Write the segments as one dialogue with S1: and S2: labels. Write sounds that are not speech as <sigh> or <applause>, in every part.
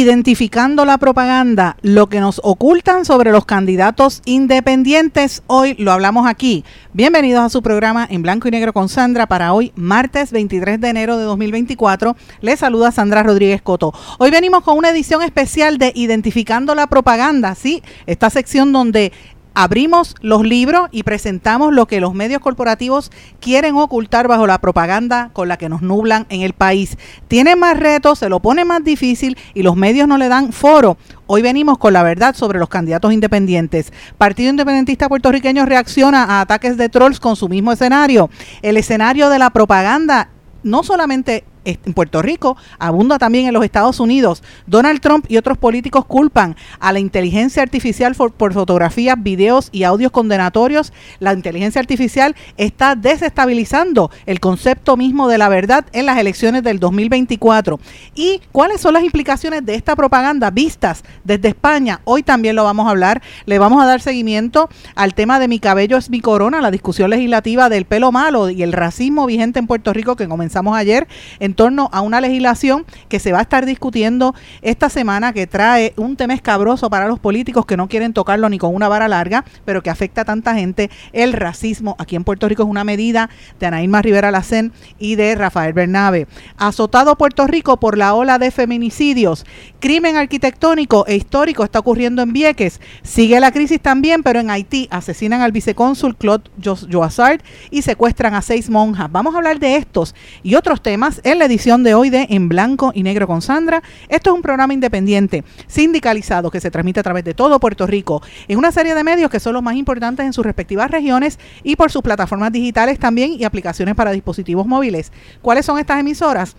S1: Identificando la propaganda, lo que nos ocultan sobre los candidatos independientes. Hoy lo hablamos aquí. Bienvenidos a su programa en blanco y negro con Sandra para hoy, martes 23 de enero de 2024. Les saluda Sandra Rodríguez Coto. Hoy venimos con una edición especial de Identificando la propaganda, ¿sí? Esta sección donde abrimos los libros y presentamos lo que los medios corporativos quieren ocultar bajo la propaganda con la que nos nublan en el país. Tiene más retos, se lo pone más difícil y los medios no le dan foro. Hoy venimos con la verdad sobre los candidatos independientes. Partido Independentista Puertorriqueño reacciona a ataques de trolls con su mismo escenario. El escenario de la propaganda no solamente en Puerto Rico, abunda también en los Estados Unidos. Donald Trump y otros políticos culpan a la inteligencia artificial por, fotografías, videos y audios condenatorios. La inteligencia artificial está desestabilizando el concepto mismo de la verdad en las elecciones del 2024. ¿Y cuáles son las implicaciones de esta propaganda vistas desde España? Hoy también lo vamos a hablar. Le vamos a dar seguimiento al tema de mi cabello es mi corona, la discusión legislativa del pelo malo y el racismo vigente en Puerto Rico que comenzamos ayer. En torno a una legislación que se va a estar discutiendo esta semana que trae un tema escabroso para los políticos que no quieren tocarlo ni con una vara larga, pero que afecta a tanta gente. El racismo aquí en Puerto Rico es una medida de Anaíma Rivera Lacén y de Rafael Bernabe. Azotado Puerto Rico por la ola de feminicidios. Crimen arquitectónico e histórico está ocurriendo en Vieques. Sigue la crisis también, pero en Haití asesinan al vicecónsul Claude Joassard y secuestran a seis monjas. Vamos a hablar de estos y otros temas en la edición de hoy de En Blanco y Negro con Sandra. Esto es un programa independiente, sindicalizado, que se transmite a través de todo Puerto Rico, en una serie de medios que son los más importantes en sus respectivas regiones y por sus plataformas digitales también y aplicaciones para dispositivos móviles. ¿Cuáles son estas emisoras?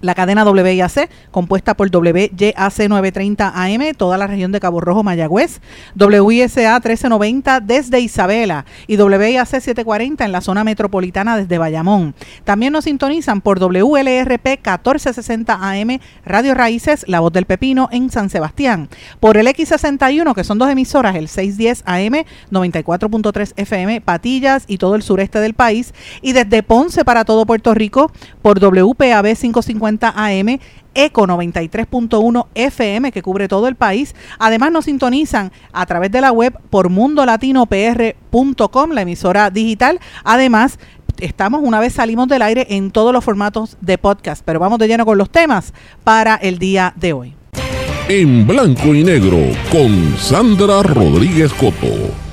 S1: La cadena WIAC, compuesta por WYAC 930 AM, toda la región de Cabo Rojo, Mayagüez, WISA 1390 desde Isabela y WIAC 740 en la zona metropolitana desde Bayamón. También nos sintonizan por WLRP 1460 AM, Radio Raíces, La Voz del Pepino en San Sebastián, por el X61, que son dos emisoras, el 610 AM, 94.3 FM, Patillas y todo el sureste del país, y desde Ponce para todo Puerto Rico, por WPAB 550 AM, ECO 93.1 FM que cubre todo el país. Además nos sintonizan a través de la web por mundolatinopr.com, la emisora digital. Además, estamos una vez salimos del aire en todos los formatos de podcast, pero vamos de lleno con los temas para el día de hoy.
S2: En blanco y negro con Sandra Rodríguez Coto.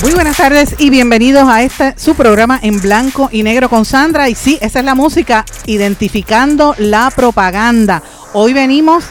S1: Muy buenas tardes y bienvenidos a este su programa en blanco y negro con Sandra. Y sí, esa es la música, identificando la propaganda. Hoy venimos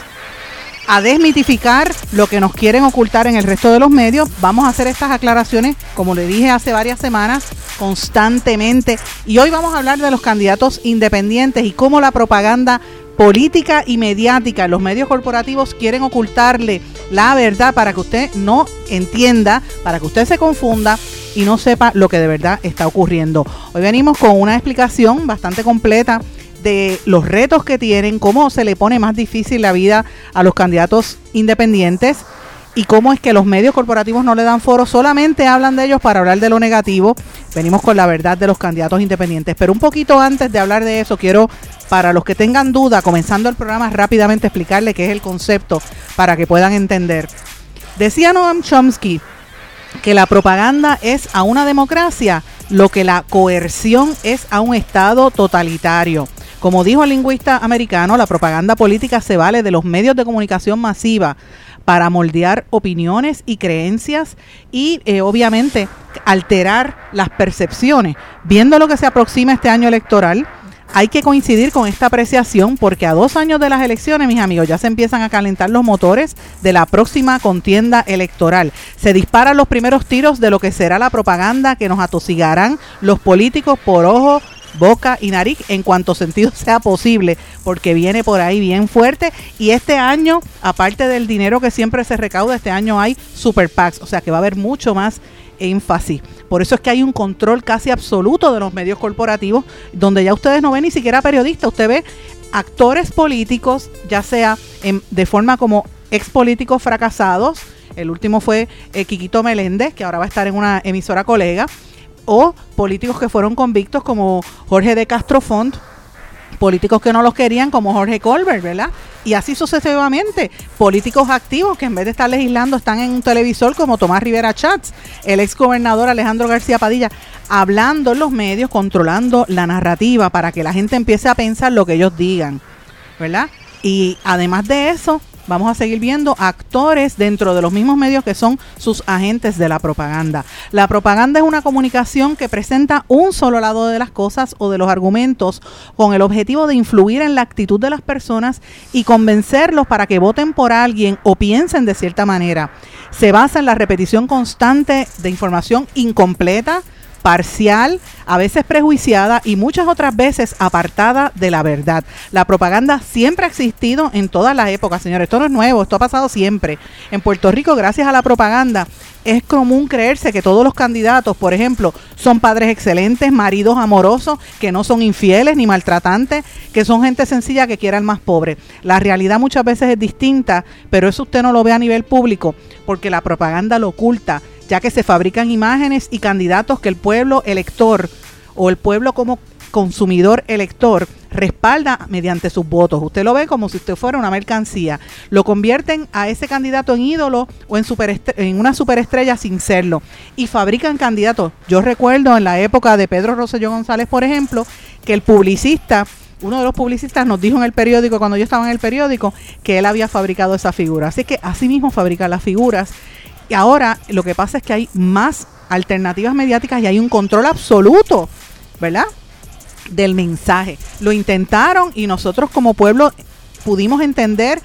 S1: a desmitificar lo que nos quieren ocultar en el resto de los medios. Vamos a hacer estas aclaraciones, como le dije hace varias semanas, constantemente. Y hoy vamos a hablar de los candidatos independientes y cómo la propaganda política y mediática, los medios corporativos quieren ocultarle la verdad para que usted no entienda, para que usted se confunda y no sepa lo que de verdad está ocurriendo. Hoy venimos con una explicación bastante completa de los retos que tienen, cómo se le pone más difícil la vida a los candidatos independientes y cómo es que los medios corporativos no le dan foro, solamente hablan de ellos para hablar de lo negativo. Venimos con la verdad de los candidatos independientes. Pero un poquito antes de hablar de eso, quiero, para los que tengan duda, comenzando el programa, rápidamente explicarle qué es el concepto para que puedan entender. Decía Noam Chomsky que la propaganda es a una democracia lo que la coerción es a un Estado totalitario. Como dijo el lingüista americano, la propaganda política se vale de los medios de comunicación masiva para moldear opiniones y creencias y eh, obviamente alterar las percepciones. Viendo lo que se aproxima este año electoral, hay que coincidir con esta apreciación porque a dos años de las elecciones, mis amigos, ya se empiezan a calentar los motores de la próxima contienda electoral. Se disparan los primeros tiros de lo que será la propaganda que nos atosigarán los políticos por ojo boca y nariz en cuanto sentido <laughs> sea posible, porque viene por ahí bien fuerte. Y este año, aparte del dinero que siempre se recauda, este año hay super PACs, o sea que va a haber mucho más énfasis. Por eso es que hay un control casi absoluto de los medios corporativos, donde ya ustedes no ven ni siquiera periodistas, usted ve actores políticos, ya sea de forma como ex políticos fracasados, el último fue eh, Quiquito Meléndez, que ahora va a estar en una emisora colega, o políticos que fueron convictos como Jorge de Castro Font, políticos que no los querían como Jorge Colbert, ¿verdad? Y así sucesivamente, políticos activos que en vez de estar legislando están en un televisor como Tomás Rivera Chats, el ex gobernador Alejandro García Padilla, hablando en los medios, controlando la narrativa para que la gente empiece a pensar lo que ellos digan, ¿verdad? Y además de eso, vamos a seguir viendo actores dentro de los mismos medios que son sus agentes de la propaganda. La propaganda es una comunicación que presenta un solo lado de las cosas o de los argumentos con el objetivo de influir en la actitud de las personas y convencerlos para que voten por alguien o piensen de cierta manera. Se basa en la repetición constante de información incompleta, parcial, a veces prejuiciada y muchas otras veces apartada de la verdad. La propaganda siempre ha existido en todas las épocas, señores. Esto no es nuevo, esto ha pasado siempre. En Puerto Rico, gracias a la propaganda, es común creerse que todos los candidatos, por ejemplo, son padres excelentes, maridos amorosos, que no son infieles ni maltratantes, que son gente sencilla que quiere al más pobre. La realidad muchas veces es distinta, pero eso usted no lo ve a nivel público, porque la propaganda lo oculta ya que se fabrican imágenes y candidatos que el pueblo elector o el pueblo como consumidor elector respalda mediante sus votos. Usted lo ve como si usted fuera una mercancía. Lo convierten a ese candidato en ídolo o en, una superestrella sin serlo. Y fabrican candidatos. Yo recuerdo en la época de Pedro Rosselló González, por ejemplo, que el publicista uno de los publicistas nos dijo en el periódico, cuando yo estaba en el periódico, que él había fabricado esa figura. Así que así mismo fabrica las figuras y ahora lo que pasa es que hay más alternativas mediáticas y hay un control absoluto, ¿verdad? Del mensaje. Lo intentaron y nosotros como pueblo pudimos entender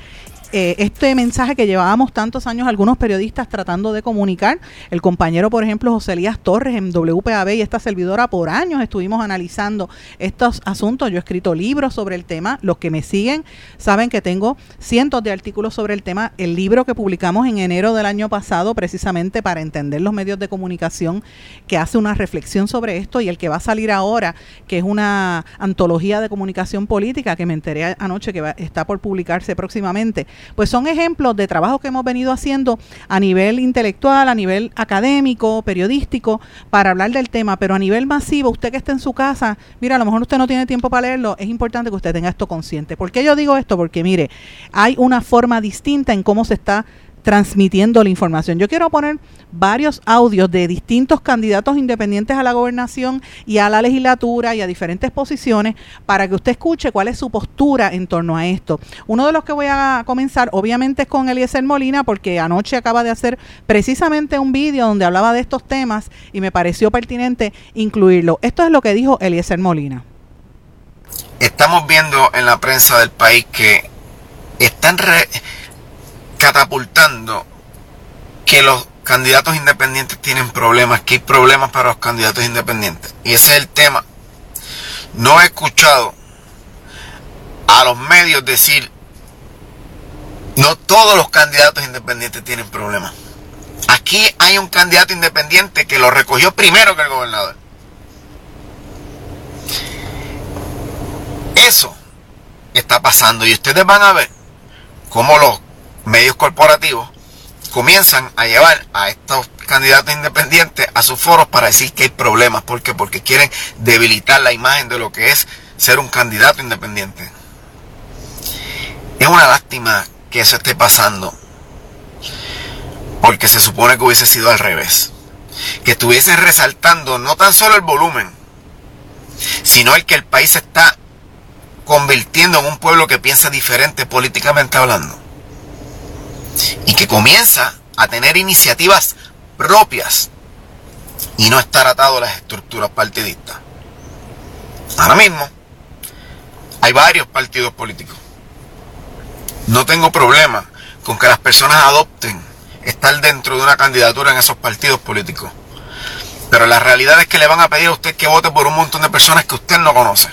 S1: eh, este mensaje que llevábamos tantos años algunos periodistas tratando de comunicar. El compañero, por ejemplo, José Elías Torres en WPAB y esta servidora por años estuvimos analizando estos asuntos. Yo he escrito libros sobre el tema. Los que me siguen saben que tengo cientos de artículos sobre el tema. El libro que publicamos en enero del año pasado, precisamente para entender los medios de comunicación, que hace una reflexión sobre esto y el que va a salir ahora, que es una antología de comunicación política que me enteré anoche que está por publicarse próximamente pues son ejemplos de trabajo que hemos venido haciendo a nivel intelectual, a nivel académico, periodístico, para hablar del tema, pero a nivel masivo, usted que está en su casa, mira, a lo mejor usted no tiene tiempo para leerlo, es importante que usted tenga esto consciente. ¿Por qué yo digo esto? Porque mire, hay una forma distinta en cómo se está transmitiendo la información. Yo quiero poner varios audios de distintos candidatos independientes a la gobernación y a la legislatura y a diferentes posiciones para que usted escuche cuál es su postura en torno a esto. Uno de los que voy a comenzar obviamente es con Eliezer Molina porque anoche acaba de hacer precisamente un vídeo donde hablaba de estos temas y me pareció pertinente incluirlo. Esto es lo que dijo Eliezer Molina.
S3: Estamos viendo en la prensa del país que están catapultando que los candidatos independientes tienen problemas, que hay problemas para los candidatos independientes. Y ese es el tema. No he escuchado a los medios decir, no todos los candidatos independientes tienen problemas. Aquí hay un candidato independiente que lo recogió primero que el gobernador. Eso está pasando y ustedes van a ver cómo los medios corporativos comienzan a llevar a estos candidatos independientes a sus foros para decir que hay problemas. ¿Por qué? Porque quieren debilitar la imagen de lo que es ser un candidato independiente. Es una lástima que eso esté pasando. Porque se supone que hubiese sido al revés. Que estuviesen resaltando no tan solo el volumen, sino el que el país está convirtiendo en un pueblo que piensa diferente políticamente hablando y que comienza a tener iniciativas propias y no estar atado a las estructuras partidistas. Ahora mismo hay varios partidos políticos. No tengo problema con que las personas adopten estar dentro de una candidatura en esos partidos políticos. Pero la realidad es que le van a pedir a usted que vote por un montón de personas que usted no conoce.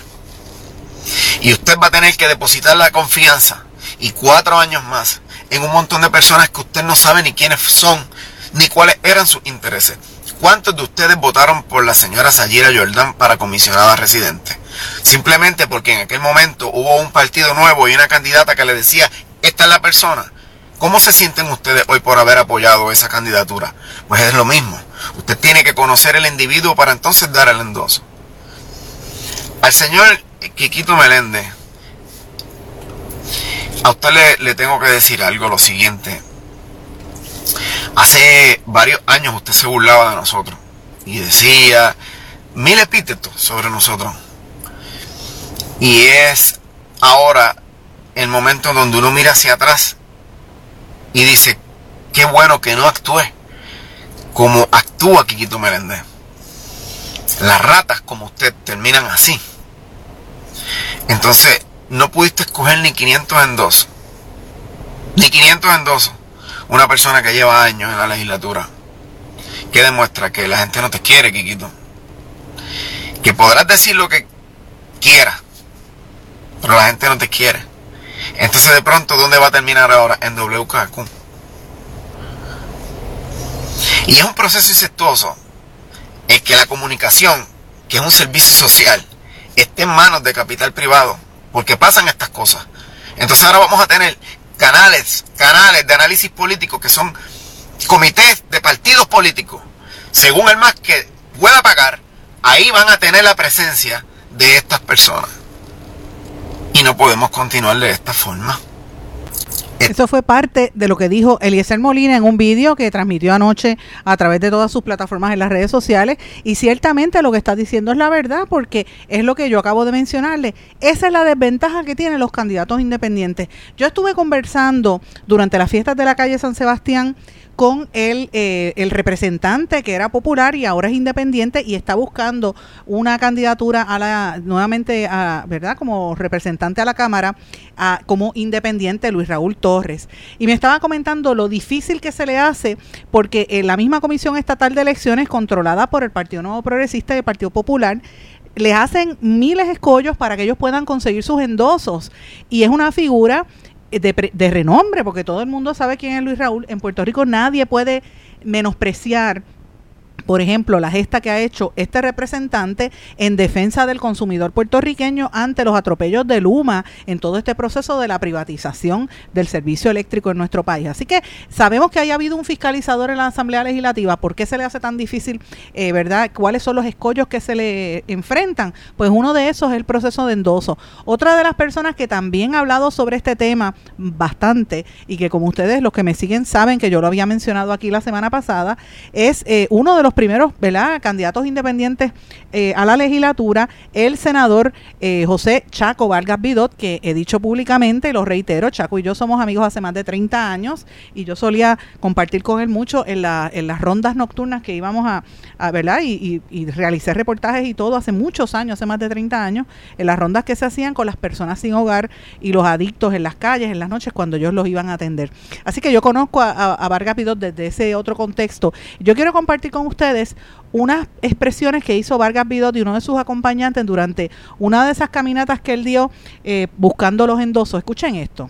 S3: Y usted va a tener que depositar la confianza y cuatro años más en un montón de personas que usted no sabe ni quiénes son, ni cuáles eran sus intereses. ¿Cuántos de ustedes votaron por la señora Sayira Jordan para comisionada residente? Simplemente porque en aquel momento hubo un partido nuevo y una candidata que le decía, esta es la persona. ¿Cómo se sienten ustedes hoy por haber apoyado esa candidatura? Pues es lo mismo. Usted tiene que conocer el individuo para entonces dar el endoso. Al señor Quiquito Meléndez, a usted le, le tengo que decir algo, lo siguiente. Hace varios años usted se burlaba de nosotros y decía mil epítetos sobre nosotros. Y es ahora el momento donde uno mira hacia atrás y dice, qué bueno que no actúe como actúa Quiquito Meléndez. Las ratas como usted terminan así. Entonces, no pudiste escoger ni 500 en dos. Ni 500 en dos. Una persona que lleva años en la legislatura. Que demuestra que la gente no te quiere, Quiquito. Que podrás decir lo que quieras. Pero la gente no te quiere. Entonces de pronto, ¿dónde va a terminar ahora? En WKQ. Y es un proceso incestuoso el que la comunicación, que es un servicio social, esté en manos de capital privado, porque pasan estas cosas. Entonces ahora vamos a tener canales, canales de análisis político que son comités de partidos políticos, según el más que pueda pagar, ahí van a tener la presencia de estas personas. Y no podemos continuar de esta forma.
S1: Eso fue parte de lo que dijo Eliezer Molina en un vídeo que transmitió anoche a través de todas sus plataformas en las redes sociales. Y ciertamente lo que está diciendo es la verdad, porque es lo que yo acabo de mencionarle. Esa es la desventaja que tienen los candidatos independientes. Yo estuve conversando durante las fiestas de la calle San Sebastián con el, eh, el representante que era popular y ahora es independiente y está buscando una candidatura a la nuevamente a, verdad como representante a la cámara a, como independiente Luis Raúl Torres. Y me estaba comentando lo difícil que se le hace porque en la misma comisión estatal de elecciones controlada por el Partido Nuevo Progresista y el Partido Popular les hacen miles de escollos para que ellos puedan conseguir sus endosos. Y es una figura de, de, renombre, porque todo el mundo sabe quién es Luis Raúl. En Puerto Rico nadie puede menospreciar por ejemplo, la gesta que ha hecho este representante en defensa del consumidor puertorriqueño ante los atropellos de Luma en todo este proceso de la privatización del servicio eléctrico en nuestro país. Así que sabemos que haya habido un fiscalizador en la Asamblea Legislativa. ¿Por qué se le hace tan difícil, eh, verdad? ¿Cuáles son los escollos que se le enfrentan? Pues uno de esos es el proceso de endoso. Otra de las personas que también ha hablado sobre este tema bastante y que como ustedes, los que me siguen, saben que yo lo había mencionado aquí la semana pasada, es eh, uno de los primeros ¿verdad? candidatos independientes eh, a la legislatura, el senador eh, José Chaco Vargas Vidot, que he dicho públicamente, lo reitero, Chaco y yo somos amigos hace más de 30 años y yo solía compartir con él mucho en, la, en las rondas nocturnas que íbamos a, ¿verdad? Y, y, realicé reportajes y todo hace muchos años, hace más de 30 años, en las rondas que se hacían con las personas sin hogar y los adictos en las calles, en las noches, cuando ellos los iban a atender. Así que yo conozco a, a, a Vargas Vidot desde ese otro contexto. Yo quiero compartir con ustedes unas expresiones que hizo Vargas Vidot y uno de sus acompañantes durante una de esas caminatas que él dio eh, buscando los endosos. Escuchen esto.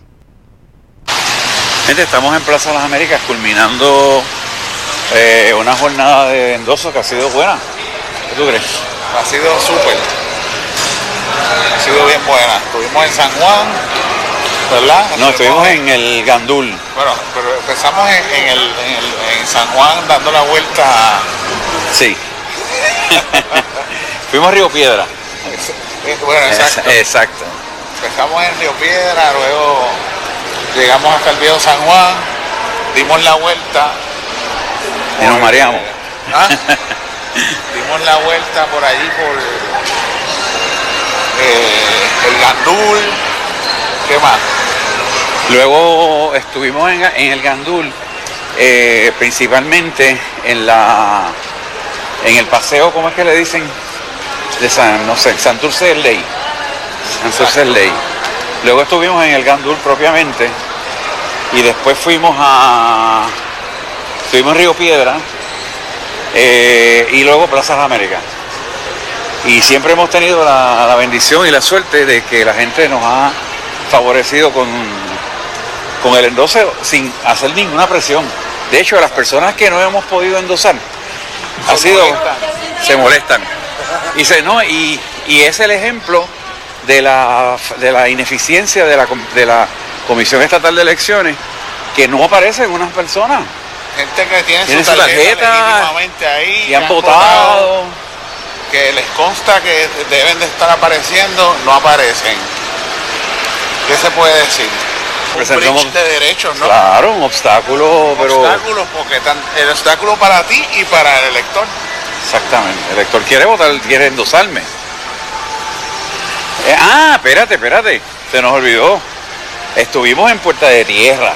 S4: Gente, estamos en Plaza de las Américas culminando eh, una jornada de endosos que ha sido buena. ¿Qué tú crees?
S5: Ha sido súper. Ha sido bien buena. Estuvimos en San Juan, ¿verdad?
S4: No, estuvimos en el Gandul.
S5: Bueno, pero empezamos en, en, el, en, el, en San Juan dando la vuelta. A...
S4: Sí. <laughs> Fuimos a Río Piedra.
S5: Bueno, exacto.
S4: Exacto.
S5: Empezamos en Río Piedra, luego llegamos hasta el viejo San Juan, dimos la vuelta.
S4: Y nos mareamos.
S5: ¿Ah? <laughs> dimos la vuelta por allí por eh, el Gandul. ¿Qué más?
S4: Luego estuvimos en, el Gandul, eh, principalmente en la en el paseo, ¿cómo es que le dicen? De San, no sé, Santurce del Ley. Santurce del Ley. Luego estuvimos en el Gandul propiamente y después fuimos a. Estuvimos en Río Piedra eh, y luego Plazas Américas. Y siempre hemos tenido la, bendición y la suerte de que la gente nos ha favorecido con, con el endose sin hacer ninguna presión. De hecho, las personas que no hemos podido endosar, ha sido, se molestan. Y, se, no, y, es el ejemplo de la, de la ineficiencia de la, de la Comisión Estatal de Elecciones, que no aparecen unas personas.
S5: Gente que tiene, su tarjeta, ahí,
S4: y han votado
S5: que les consta que deben de estar apareciendo, no aparecen. ¿Qué se puede decir?
S4: Un
S5: de derechos, ¿no?
S4: Claro, un obstáculo, pero...
S5: Obstáculos, porque el obstáculo para ti y para el elector.
S4: Exactamente, el elector quiere votar, quiere endosarme. Eh, ah, espérate, espérate, se nos olvidó. Estuvimos en Puerta de Tierra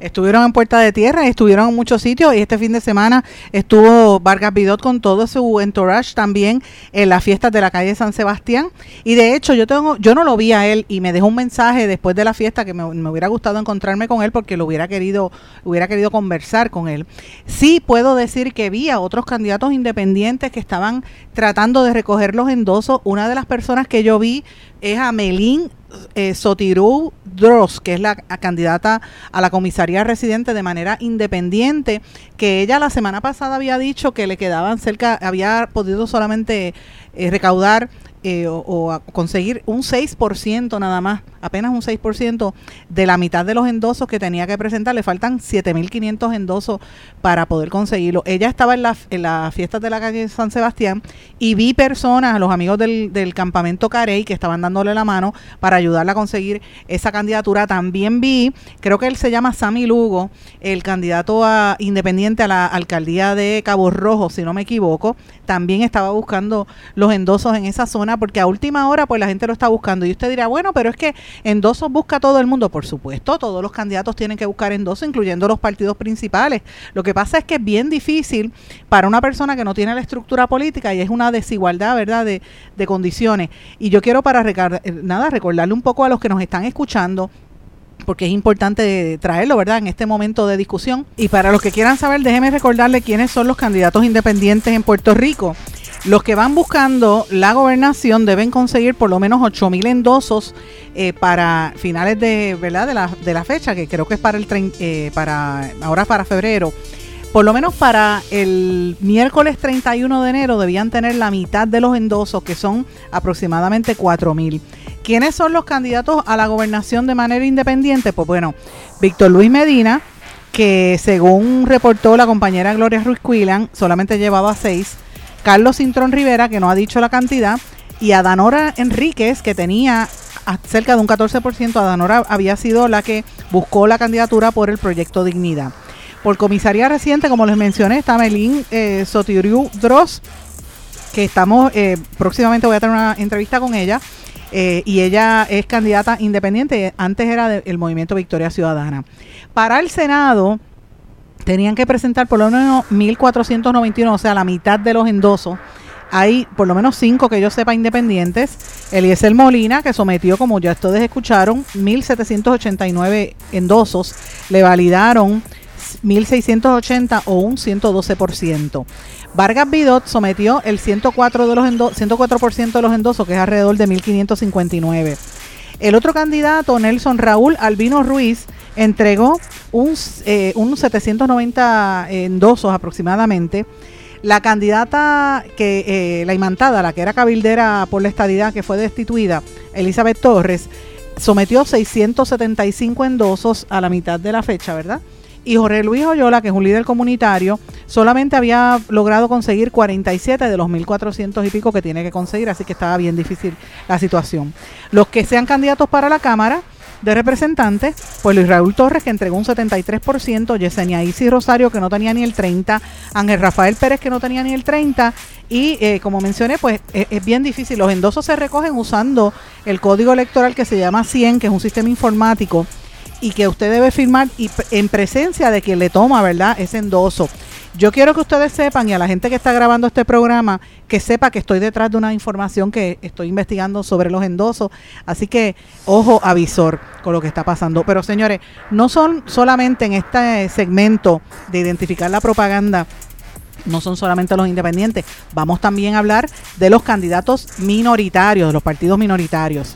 S1: Estuvieron en Puerta de Tierra, estuvieron en muchos sitios y este fin de semana estuvo Vargas Vidot con todo su entourage también en las fiestas de la calle San Sebastián. Y de hecho yo tengo, yo no lo vi a él y me dejó un mensaje después de la fiesta que me, hubiera gustado encontrarme con él porque lo hubiera querido, hubiera querido conversar con él. Sí puedo decir que vi a otros candidatos independientes que estaban tratando de recoger los endosos. Una de las personas que yo vi es a Melín eh, Sotirú Dross, que es la candidata a la comisaría residente de manera independiente, que ella la semana pasada había dicho que le quedaban cerca, había podido solamente eh, recaudar eh, o, conseguir un 6% nada más, apenas un 6% de la mitad de los endosos que tenía que presentar. Le faltan 7.500 endosos para poder conseguirlo. Ella estaba en, la, en las fiestas de la calle San Sebastián y vi personas, los amigos del, del campamento Carey, que estaban dándole la mano para ayudarla a conseguir esa candidatura. También vi, creo que él se llama Sammy Lugo, el candidato a, independiente a la alcaldía de Cabo Rojo, si no me equivoco, también estaba buscando los endosos en esa zona porque a última hora pues la gente lo está buscando. Y usted dirá, bueno, pero es que endosos busca todo el mundo. Por supuesto, todos los candidatos tienen que buscar endosos, incluyendo los partidos principales. Lo que pasa es que es bien difícil para una persona que no tiene la estructura política y es una desigualdad, ¿verdad?, de, condiciones. Y yo quiero para nada recordarle un poco a los que nos están escuchando porque es importante traerlo, ¿verdad?, en este momento de discusión. Y para los que quieran saber, déjenme recordarle quiénes son los candidatos independientes en Puerto Rico. Los que van buscando la gobernación deben conseguir por lo menos 8 mil endosos eh, para finales de, ¿verdad? De, la, de la fecha, que creo que es para el eh, para ahora para febrero. Por lo menos para el miércoles 31 de enero debían tener la mitad de los endosos, que son aproximadamente 4 mil. ¿Quiénes son los candidatos a la gobernación de manera independiente? Pues bueno, Víctor Luis Medina, que según reportó la compañera Gloria Ruiz Cuilan, solamente llevaba seis. Carlos Cintrón Rivera, que no ha dicho la cantidad, y Adanora Enríquez, que tenía cerca de un 14%, Adanora había sido la que buscó la candidatura por el proyecto Dignidad. Por comisaría reciente, como les mencioné, está Melín eh, Sotiriu Dross, que estamos, eh, próximamente voy a tener una entrevista con ella, eh, y ella es candidata independiente, antes era del movimiento Victoria Ciudadana. Para el Senado, tenían que presentar por lo menos 1.491, o sea, la mitad de los endosos. Hay por lo menos cinco que yo sepa independientes. Eliezer Molina, que sometió, como ya ustedes escucharon, 1.789 endosos. Le validaron 1.680 o un 112%. Vargas Bidot sometió el 104%, de los 104 de los endosos, que es alrededor de 1.559. El otro candidato, Nelson Raúl Albino Ruiz, entregó un, eh, 790 endosos aproximadamente. La candidata que, eh, la imantada, la que era cabildera por la estadidad, que fue destituida, Elizabeth Torres, sometió 675 endosos a la mitad de la fecha, ¿verdad? Y Jorge Luis Oyola, que es un líder comunitario, solamente había logrado conseguir 47 de los 1.400 y pico que tiene que conseguir, así que estaba bien difícil la situación. Los que sean candidatos para la Cámara de representantes, pues Luis Raúl Torres que entregó un 73%, Yesenia Isi Rosario que no tenía ni el 30%, Ángel Rafael Pérez que no tenía ni el 30% y eh, como mencioné, pues es, es, bien difícil. Los endosos se recogen usando el código electoral que se llama 100, que es un sistema informático y que usted debe firmar y, en presencia de quien le toma, ¿verdad? Ese endoso. Yo quiero que ustedes sepan y a la gente que está grabando este programa que sepa que estoy detrás de una información que estoy investigando sobre los endosos. Así que ojo avisor con lo que está pasando. Pero señores, no son solamente en este segmento de identificar la propaganda no son solamente los independientes, vamos también a hablar de los candidatos minoritarios, de los partidos minoritarios.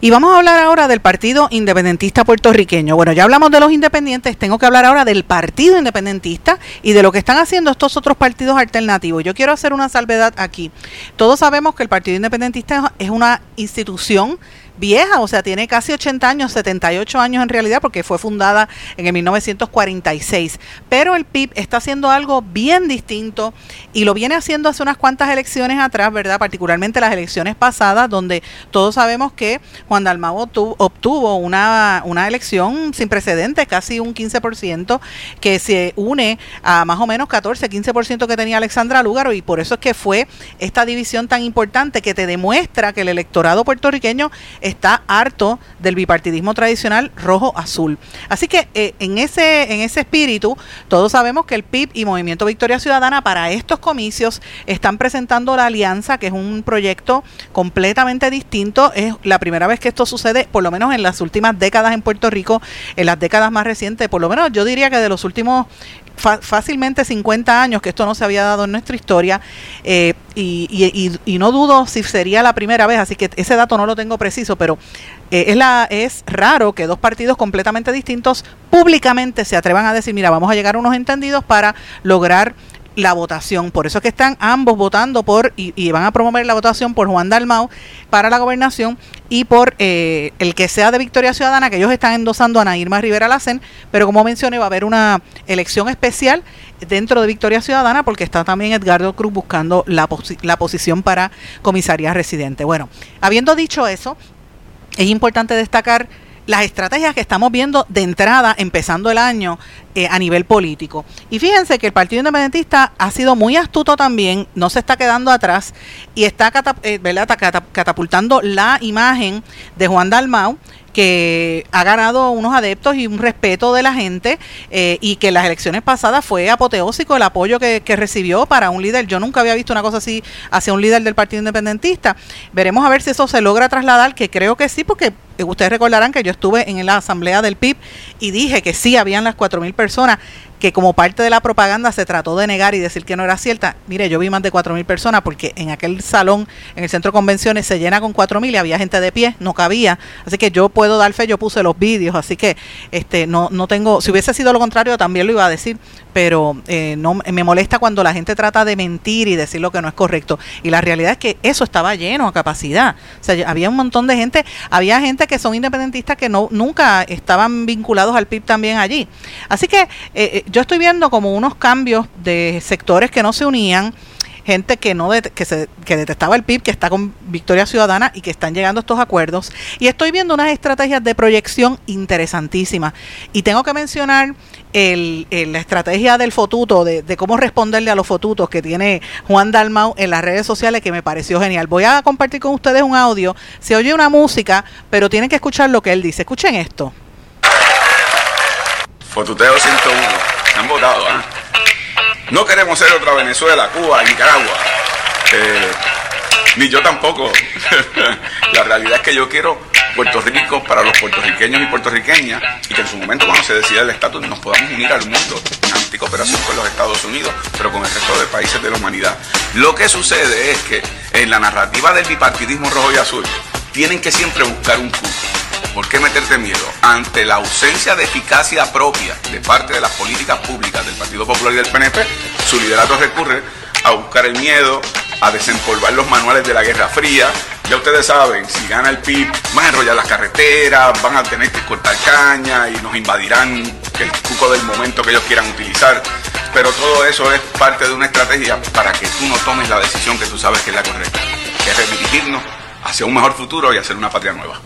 S1: Y vamos a hablar ahora del Partido Independentista Puertorriqueño. Bueno, ya hablamos de los independientes, tengo que hablar ahora del Partido Independentista y de lo que están haciendo estos otros partidos alternativos. Yo quiero hacer una salvedad aquí. Todos sabemos que el Partido Independentista es una institución vieja, o sea, tiene casi 80 años, 78 años en realidad, porque fue fundada en el 1946. Pero el PIB está haciendo algo bien distinto y lo viene haciendo hace unas cuantas elecciones atrás, ¿verdad? Particularmente las elecciones pasadas, donde todos sabemos que Juan Dalmau obtuvo una, una elección sin precedentes, casi un 15%, que se une a más o menos 14, 15% que tenía Alexandra Lúgaro, y por eso es que fue esta división tan importante que te demuestra que el electorado puertorriqueño está harto del bipartidismo tradicional rojo-azul. Así que eh, en, ese, en ese espíritu, todos sabemos que el PIB y Movimiento Victoria Ciudadana para estos comicios están presentando la alianza, que es un proyecto completamente distinto. Es la primera vez que esto sucede, por lo menos en las últimas décadas en Puerto Rico, en las décadas más recientes, por lo menos yo diría que de los últimos fácilmente 50 años que esto no se había dado en nuestra historia eh, y, y, no dudo si sería la primera vez, así que ese dato no lo tengo preciso, pero eh, es, la, es raro que dos partidos completamente distintos públicamente se atrevan a decir, mira, vamos a llegar a unos entendidos para lograr la votación. Por eso es que están ambos votando por y, van a promover la votación por Juan Dalmau para la gobernación y por eh, el que sea de Victoria Ciudadana, que ellos están endosando a Ana Irma Rivera Lacen, pero como mencioné va a haber una elección especial dentro de Victoria Ciudadana porque está también Edgardo Cruz buscando la, la posición para comisaría residente. Bueno, habiendo dicho eso, es importante destacar las estrategias que estamos viendo de entrada, empezando el año eh, a nivel político. Y fíjense que el Partido Independentista ha sido muy astuto también, no se está quedando atrás y está eh, catapultando la imagen de Juan Dalmau que ha ganado unos adeptos y un respeto de la gente eh, y que las elecciones pasadas fue apoteósico el apoyo que, que, recibió para un líder. Yo nunca había visto una cosa así hacia un líder del Partido Independentista. Veremos a ver si eso se logra trasladar, que creo que sí, porque ustedes recordarán que yo estuve en la asamblea del PIB y dije que sí, habían las cuatro mil personas que como parte de la propaganda se trató de negar y decir que no era cierta. Mire, yo vi más de cuatro mil personas porque en aquel salón, en el centro de convenciones, se llena con cuatro mil y había gente de pie, no cabía. Así que yo puedo dar fe, yo puse los vídeos, así que este no, no tengo, si hubiese sido lo contrario también lo iba a decir, pero eh, no me molesta cuando la gente trata de mentir y decir lo que no es correcto. Y la realidad es que eso estaba lleno a capacidad. O sea, había un montón de gente, había gente que son independentistas que no nunca estaban vinculados al PIB también allí. Así que eh, eh, yo estoy viendo como unos cambios de sectores que no se unían gente que no que que detestaba el PIB, que está con Victoria Ciudadana y que están llegando a estos acuerdos. Y estoy viendo unas estrategias de proyección interesantísimas. Y tengo que mencionar el, la estrategia del fotuto, de, de, cómo responderle a los fotutos que tiene Juan Dalmau en las redes sociales, que me pareció genial. Voy a compartir con ustedes un audio. Se oye una música, pero tienen que escuchar lo que él dice. Escuchen esto.
S6: Fotuteo 101. Han votado, ¿ah? No queremos ser otra Venezuela, Cuba, Nicaragua. Eh, ni yo tampoco. <laughs> la realidad es que yo quiero Puerto Rico para los puertorriqueños y puertorriqueñas y que en su momento cuando se decida el estatus nos podamos unir al mundo en anticooperación con los Estados Unidos, pero con el resto de países de la humanidad. Lo que sucede es que en la narrativa del bipartidismo rojo y azul tienen que siempre buscar un punto ¿Por qué meterte miedo? Ante la ausencia de eficacia propia de parte de las políticas públicas del Partido Popular y del PNP, su liderato recurre a buscar el miedo, a desempolvar los manuales de la Guerra Fría. Ya ustedes saben, si gana el PIB, van a enrollar las carreteras, van a tener que cortar caña y nos invadirán el cuco del momento que ellos quieran utilizar. Pero todo eso es parte de una estrategia para que tú no tomes la decisión que tú sabes que es la correcta, que es redirigirnos hacia un mejor futuro y hacer una patria nueva.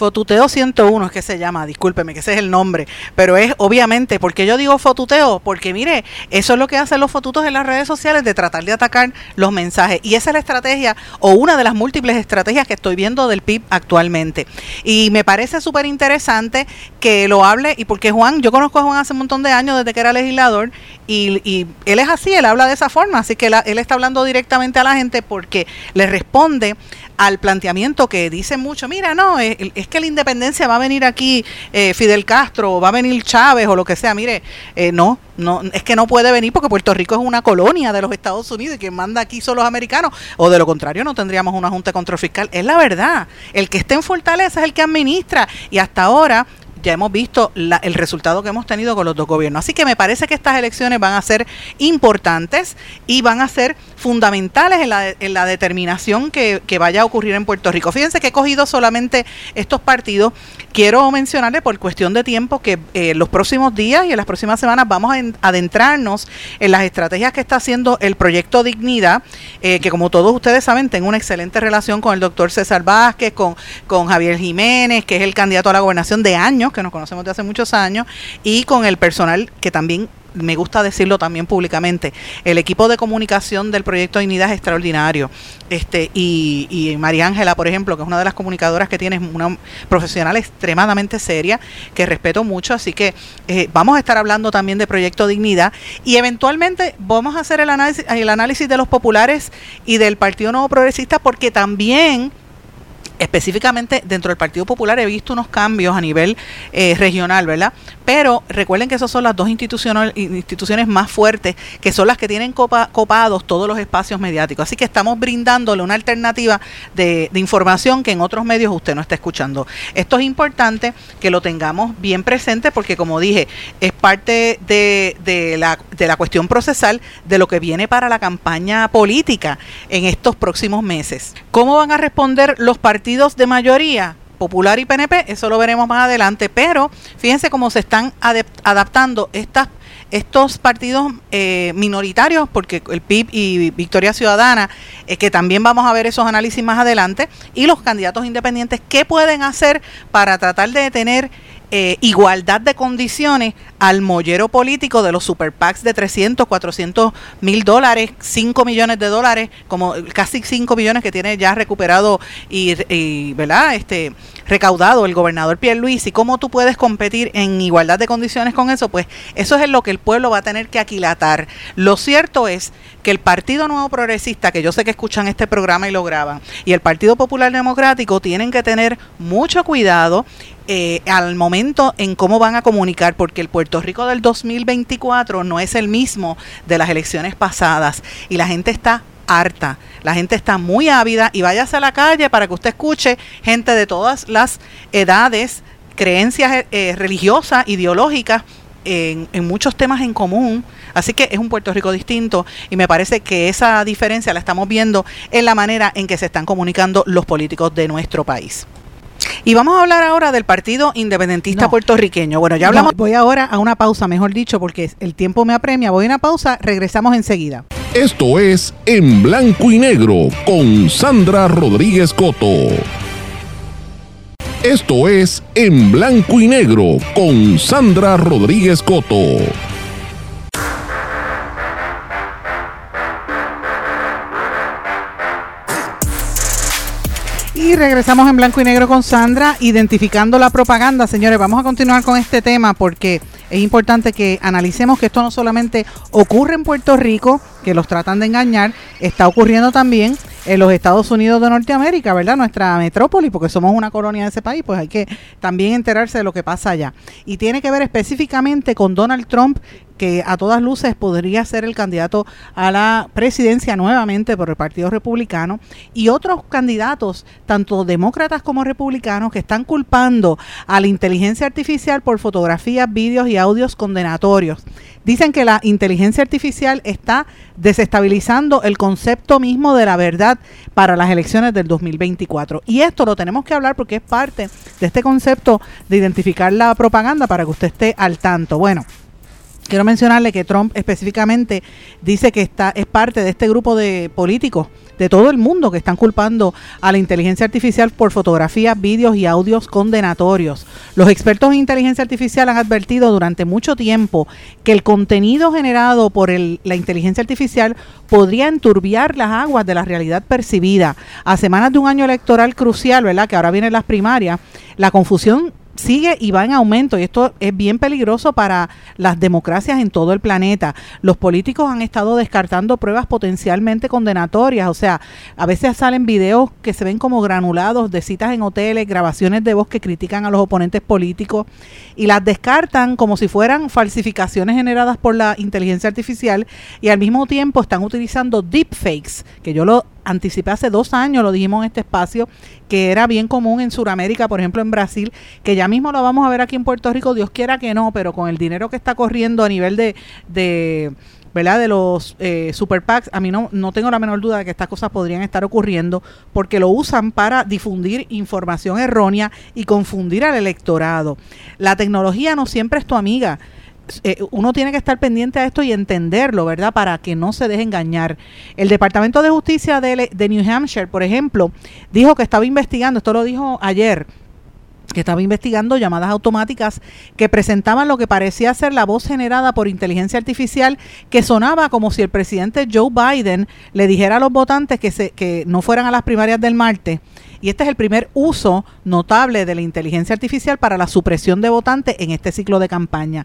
S1: Fotuteo 101 es que se llama, discúlpeme que ese es el nombre, pero es obviamente, porque yo digo fotuteo? Porque mire, eso es lo que hacen los fotutos en las redes sociales de tratar de atacar los mensajes y esa es la estrategia o una de las múltiples estrategias que estoy viendo del PIB actualmente. Y me parece súper interesante que lo hable y porque Juan, yo conozco a Juan hace un montón de años desde que era legislador y, él es así, él habla de esa forma, así que él está hablando directamente a la gente porque le responde al planteamiento que dice mucho, mira, no, es, que la independencia va a venir aquí eh, Fidel Castro, o va a venir Chávez o lo que sea, mire, eh, no, no, es que no puede venir porque Puerto Rico es una colonia de los Estados Unidos y quien manda aquí son los americanos, o de lo contrario no tendríamos una junta de control fiscal, es la verdad, el que esté en Fortaleza es el que administra y hasta ahora ya hemos visto el resultado que hemos tenido con los dos gobiernos. Así que me parece que estas elecciones van a ser importantes y van a ser fundamentales en la, en la determinación que, vaya a ocurrir en Puerto Rico. Fíjense que he cogido solamente estos partidos. Quiero mencionarle por cuestión de tiempo que eh, los próximos días y en las próximas semanas vamos a adentrarnos en las estrategias que está haciendo el proyecto Dignidad, eh, que como todos ustedes saben, tengo una excelente relación con el doctor César Vázquez, con, con Javier Jiménez, que es el candidato a la gobernación de años, que nos conocemos de hace muchos años, y con el personal que también me gusta decirlo también públicamente, el equipo de comunicación del proyecto Dignidad es extraordinario. Este, y, y María Ángela, por ejemplo, que es una de las comunicadoras que tiene una profesional extremadamente seria, que respeto mucho, así que eh, vamos a estar hablando también de Proyecto Dignidad y eventualmente vamos a hacer el análisis, el análisis de los populares y del Partido Nuevo Progresista, porque también específicamente dentro del Partido Popular he visto unos cambios a nivel eh, regional, ¿verdad? Pero recuerden que esas son las dos instituciones, más fuertes, que son las que tienen copados todos los espacios mediáticos. Así que estamos brindándole una alternativa de, información que en otros medios usted no está escuchando. Esto es importante que lo tengamos bien presente porque, como dije, es parte de, la, de la cuestión procesal de lo que viene para la campaña política en estos próximos meses. ¿Cómo van a responder los partidos? De mayoría, Popular y PNP, eso lo veremos más adelante, pero fíjense cómo se están adaptando estas estos partidos eh, minoritarios, porque el PIB y Victoria Ciudadana, eh, que también vamos a ver esos análisis más adelante, y los candidatos independientes, ¿qué pueden hacer para tratar de tener eh, igualdad de condiciones al mollero político de los super PACs de 300, 400 mil dólares, 5 millones de dólares, como casi 5 millones que tiene ya recuperado y, ¿verdad? Este, recaudado el gobernador Pierre Luis y cómo tú puedes competir en igualdad de condiciones con eso, pues eso es lo que el pueblo va a tener que aquilatar. Lo cierto es que el Partido Nuevo Progresista, que yo sé que escuchan este programa y lo graban, y el Partido Popular Democrático tienen que tener mucho cuidado eh, al momento en cómo van a comunicar, porque el Puerto Rico del 2024 no es el mismo de las elecciones pasadas y la gente está harta, la gente está muy ávida y váyase a la calle para que usted escuche gente de todas las edades, creencias eh, religiosas, ideológicas, en, en, muchos temas en común. Así que es un Puerto Rico distinto y me parece que esa diferencia la estamos viendo en la manera en que se están comunicando los políticos de nuestro país. Y vamos a hablar ahora del Partido Independentista Puertorriqueño. Bueno, ya hablamos. voy ahora a una pausa, mejor dicho, porque el tiempo me apremia. Voy a una pausa, regresamos enseguida.
S2: Esto es En Blanco y Negro con Sandra Rodríguez Coto. Esto es En Blanco y Negro con Sandra Rodríguez Coto.
S1: Y regresamos en blanco y negro con Sandra, identificando la propaganda. Señores, vamos a continuar con este tema porque es importante que analicemos que esto no solamente ocurre en Puerto Rico, que los tratan de engañar, está ocurriendo también en los Estados Unidos de Norteamérica, ¿verdad? Nuestra metrópoli, porque somos una colonia de ese país, pues hay que también enterarse de lo que pasa allá. Y tiene que ver específicamente con Donald Trump que a todas luces podría ser el candidato a la presidencia nuevamente por el Partido Republicano, y otros candidatos, tanto demócratas como republicanos, que están culpando a la inteligencia artificial por fotografías, vídeos y audios condenatorios. Dicen que la inteligencia artificial está desestabilizando el concepto mismo de la verdad para las elecciones del 2024. Y esto lo tenemos que hablar porque es parte de este concepto de identificar la propaganda para que usted esté al tanto. Bueno, Quiero mencionarle que Trump específicamente dice que está es parte de este grupo de políticos de todo el mundo que están culpando a la inteligencia artificial por fotografías, vídeos y audios condenatorios. Los expertos en inteligencia artificial han advertido durante mucho tiempo que el contenido generado por la inteligencia artificial podría enturbiar las aguas de la realidad percibida. A semanas de un año electoral crucial, ¿verdad? Que ahora vienen las primarias, la confusión sigue y va en aumento y esto es bien peligroso para las democracias en todo el planeta. Los políticos han estado descartando pruebas potencialmente condenatorias, o sea, a veces salen videos que se ven como granulados de citas en hoteles, grabaciones de voz que critican a los oponentes políticos y las descartan como si fueran falsificaciones generadas por la inteligencia artificial y al mismo tiempo están utilizando deepfakes, que yo lo anticipé hace dos años, lo dijimos en este espacio, que era bien común en Sudamérica, por ejemplo en Brasil, que ya mismo lo vamos a ver aquí en Puerto Rico, Dios quiera que no, pero con el dinero que está corriendo a nivel de, de ¿verdad? De los eh, super PACs, a mí no, no tengo la menor duda de que estas cosas podrían estar ocurriendo porque lo usan para difundir información errónea y confundir al electorado. La tecnología no siempre es tu amiga. Eh, uno tiene que estar pendiente a esto y entenderlo, ¿verdad? Para que no se deje engañar. El Departamento de Justicia de, New Hampshire, por ejemplo, dijo que estaba investigando, esto lo dijo ayer, que estaba investigando llamadas automáticas que presentaban lo que parecía ser la voz generada por inteligencia artificial que sonaba como si el presidente Joe Biden le dijera a los votantes que, se, que no fueran a las primarias del martes. Y este es el primer uso notable de la inteligencia artificial para la supresión de votantes en este ciclo de campaña.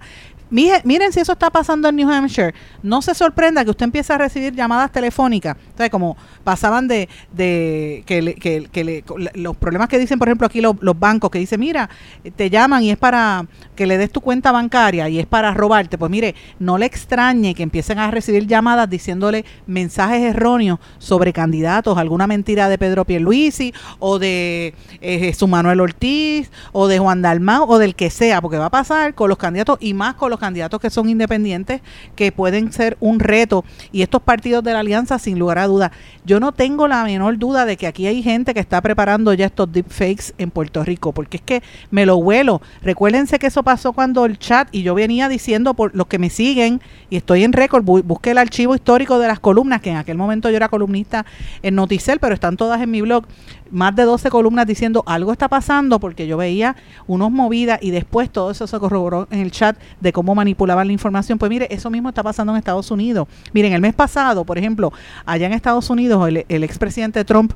S1: Miren si eso está pasando en New Hampshire. No se sorprenda que usted empiece a recibir llamadas telefónicas. O como pasaban de, de que, que, los problemas que dicen, por ejemplo, aquí los, bancos, que dicen, mira, te llaman y es para que le des tu cuenta bancaria y es para robarte. Pues mire, no le extrañe que empiecen a recibir llamadas diciéndole mensajes erróneos sobre candidatos, alguna mentira de Pedro Pierluisi o de eh, Manuel Ortiz o de Juan Dalmau o del que sea, porque va a pasar con los candidatos y más con los candidatos que son independientes, que pueden ser un reto. Y estos partidos de la alianza, sin lugar a duda, yo no tengo la menor duda de que aquí hay gente que está preparando ya estos deepfakes en Puerto Rico, porque es que me lo vuelo. Recuérdense que eso pasó cuando el chat, y yo venía diciendo por los que me siguen, y estoy en récord, busqué el archivo histórico de las columnas, que en aquel momento yo era columnista en Noticel, pero están todas en mi blog más de 12 columnas diciendo algo está pasando porque yo veía unos movidas y después todo eso se corroboró en el chat de cómo manipulaban la información. Pues mire, eso mismo está pasando en Estados Unidos. Miren, el mes pasado, por ejemplo, allá en Estados Unidos, el, el expresidente Trump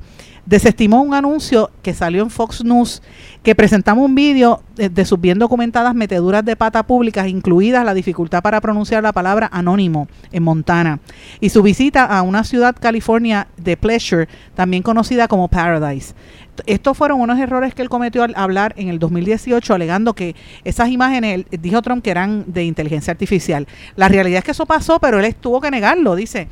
S1: desestimó un anuncio que salió en Fox News que presentaba un vídeo de, sus bien documentadas meteduras de pata públicas, incluidas la dificultad para pronunciar la palabra anónimo en Montana, y su visita a una ciudad california de Pleasure, también conocida como Paradise. Estos fueron unos errores que él cometió al hablar en el 2018, alegando que esas imágenes, dijo Trump, que eran de inteligencia artificial. La realidad es que eso pasó, pero él tuvo que negarlo. Dice,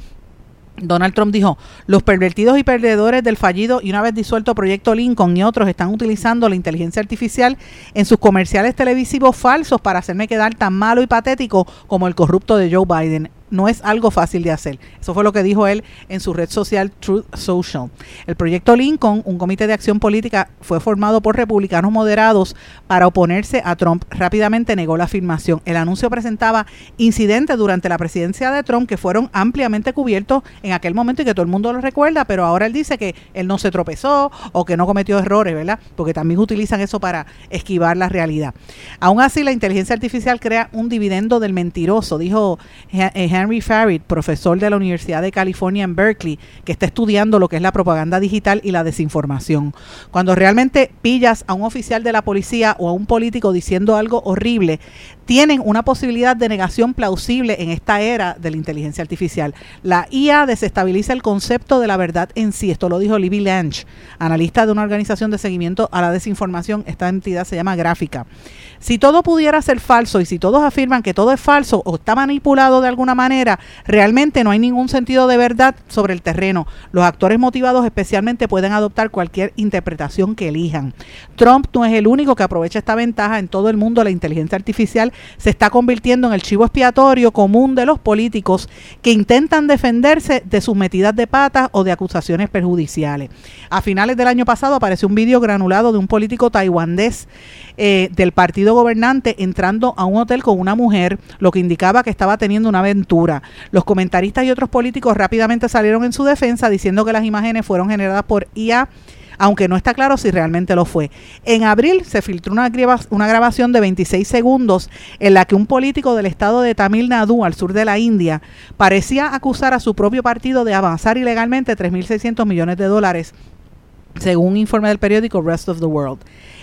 S1: Donald Trump dijo, los pervertidos y perdedores del fallido y una vez disuelto Proyecto Lincoln y otros están utilizando la inteligencia artificial en sus comerciales televisivos falsos para hacerme quedar tan malo y patético como el corrupto de Joe Biden no es algo fácil de hacer. Eso fue lo que dijo él en su red social Truth Social. El proyecto Lincoln, un comité de acción política, fue formado por republicanos moderados para oponerse a Trump. Rápidamente negó la afirmación. El anuncio presentaba incidentes durante la presidencia de Trump que fueron ampliamente cubiertos en aquel momento y que todo el mundo lo recuerda, pero ahora él dice que él no se tropezó o que no cometió errores, ¿verdad? Porque también utilizan eso para esquivar la realidad. Aún así, la inteligencia artificial crea un dividendo del mentiroso, dijo eh, Henry Farrid, profesor de la Universidad de California en Berkeley, que está estudiando lo que es la propaganda digital y la desinformación. Cuando realmente pillas a un oficial de la policía o a un político diciendo algo horrible, tienen una posibilidad de negación plausible en esta era de la inteligencia artificial. La IA desestabiliza el concepto de la verdad en sí. Esto lo dijo Libby Lange, analista de una organización de seguimiento a la desinformación. Esta entidad se llama Gráfica. Si todo pudiera ser falso y si todos afirman que todo es falso o está manipulado de alguna manera, realmente no hay ningún sentido de verdad sobre el terreno. Los actores motivados especialmente pueden adoptar cualquier interpretación que elijan. Trump no es el único que aprovecha esta ventaja en todo el mundo. La inteligencia artificial se está convirtiendo en el chivo expiatorio común de los políticos que intentan defenderse de sus metidas de patas o de acusaciones perjudiciales. A finales del año pasado apareció un vídeo granulado de un político taiwanés eh, del partido gobernante entrando a un hotel con una mujer, lo que indicaba que estaba teniendo una aventura. Los comentaristas y otros políticos rápidamente salieron en su defensa diciendo que las imágenes fueron generadas por IA aunque no está claro si realmente lo fue. En abril se filtró una, una grabación de 26 segundos en la que un político del estado de Tamil Nadu, al sur de la India, parecía acusar a su propio partido de avanzar ilegalmente 3.600 millones de dólares según un informe del periódico Rest of the World.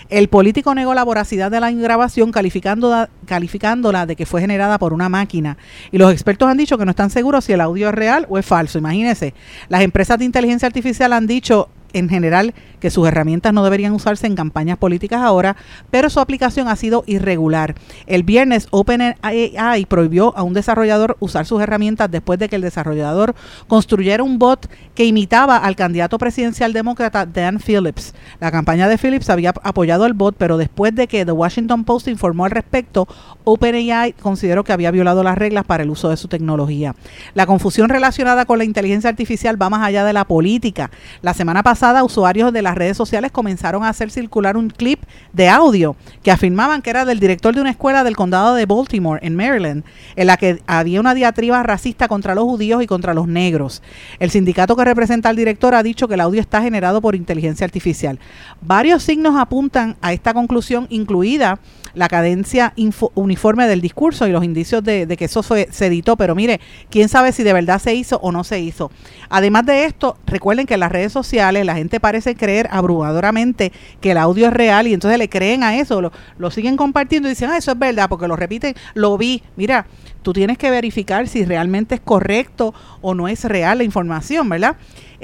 S1: El político negó la voracidad de la grabación calificándola, calificándola de que fue generada por una máquina. Y los expertos han dicho que no están seguros si el audio es real o es falso. Imagínense, las empresas de inteligencia artificial han dicho en general que sus herramientas no deberían usarse en campañas políticas ahora, pero su aplicación ha sido irregular. El viernes OpenAI prohibió a un desarrollador usar sus herramientas después de que el desarrollador construyera un bot que imitaba al candidato presidencial demócrata Dan Phillips. La campaña de Phillips había apoyado al bot, pero después de que The Washington Post informó al respecto, OpenAI consideró que había violado las reglas para el uso de su tecnología. La confusión relacionada con la inteligencia artificial va más allá de la política. La semana pasada, usuarios de la redes sociales comenzaron a hacer circular un clip de audio que afirmaban que era del director de una escuela del condado de Baltimore, en Maryland, en la que había una diatriba racista contra los judíos y contra los negros. El sindicato que representa al director ha dicho que el audio está generado por inteligencia artificial. Varios signos apuntan a esta conclusión, incluida la cadencia uniforme del discurso y los indicios de, que eso se editó, pero mire, quién sabe si de verdad se hizo o no se hizo. Además de esto, recuerden que las redes sociales gente parece creer abrumadoramente que el audio es real y entonces le creen a eso, lo, lo siguen compartiendo y dicen, ah, eso es verdad, porque lo repiten, lo vi. Mira, tú tienes que verificar si realmente es correcto o no es real la información, ¿verdad?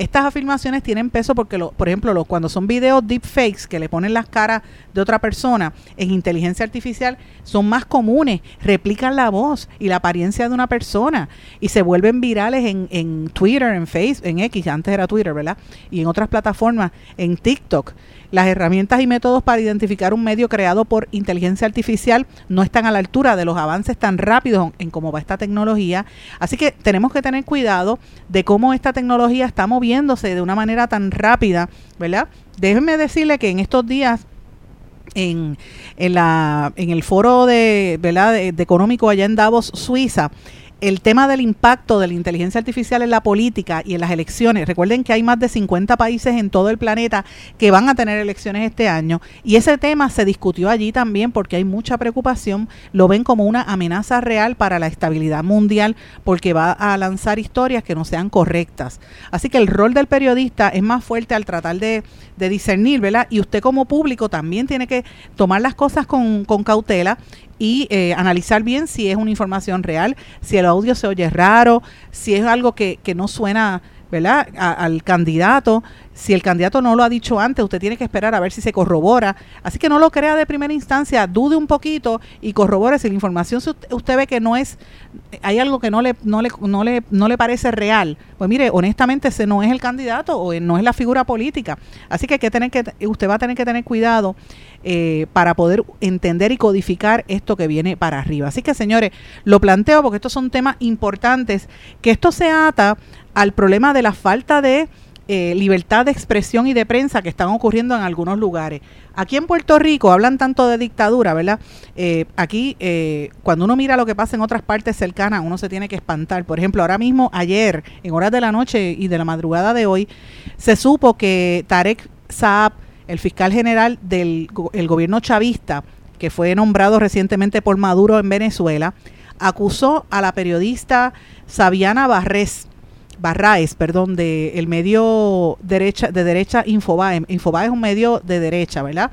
S1: Estas afirmaciones tienen peso porque, lo, por ejemplo, cuando son videos deepfakes que le ponen las caras de otra persona en inteligencia artificial, son más comunes, replican la voz y la apariencia de una persona y se vuelven virales en, en Twitter, en Facebook, en X, antes era Twitter, ¿verdad? Y en otras plataformas, en TikTok. Las herramientas y métodos para identificar un medio creado por inteligencia artificial no están a la altura de los avances tan rápidos en cómo va esta tecnología. Así que tenemos que tener cuidado de cómo esta tecnología está de una manera tan rápida, ¿verdad? Déjenme decirle que en estos días en, en, la, en el foro de, ¿verdad? de económico allá en Davos, Suiza, el tema del impacto de la inteligencia artificial en la política y en las elecciones. Recuerden que hay más de 50 países en todo el planeta que van a tener elecciones este año y ese tema se discutió allí también porque hay mucha preocupación, lo ven como una amenaza real para la estabilidad mundial porque va a lanzar historias que no sean correctas. Así que el rol del periodista es más fuerte al tratar de, discernir, ¿verdad? Y usted como público también tiene que tomar las cosas con, con cautela y eh, analizar bien si es una información real, si el audio se oye raro, si es algo que, que no suena ¿verdad? al candidato. Si el candidato no lo ha dicho antes, usted tiene que esperar a ver si se corrobora. Así que no lo crea de primera instancia, dude un poquito y corrobore si la información usted ve que no es, hay algo que no le, no le, no le, no le parece real. Pues mire, honestamente ese no es el candidato o no es la figura política. Así que, que, tener que usted va a tener que tener cuidado eh, para poder entender y codificar esto que viene para arriba. Así que, señores, lo planteo porque estos son temas importantes, que esto se ata al problema de la falta de eh, libertad de expresión y de prensa que están ocurriendo en algunos lugares. Aquí en Puerto Rico hablan tanto de dictadura, ¿verdad? Eh, aquí, cuando uno mira lo que pasa en otras partes cercanas, uno se tiene que espantar. Por ejemplo, ahora mismo, ayer, en horas de la noche y de la madrugada de hoy, se supo que Tarek Saab, el fiscal general del el gobierno chavista, que fue nombrado recientemente por Maduro en Venezuela, acusó a la periodista Sabiana Barrés, Barraes, perdón, de el medio derecha, de derecha Infobae. Infobae es un medio de derecha, ¿verdad?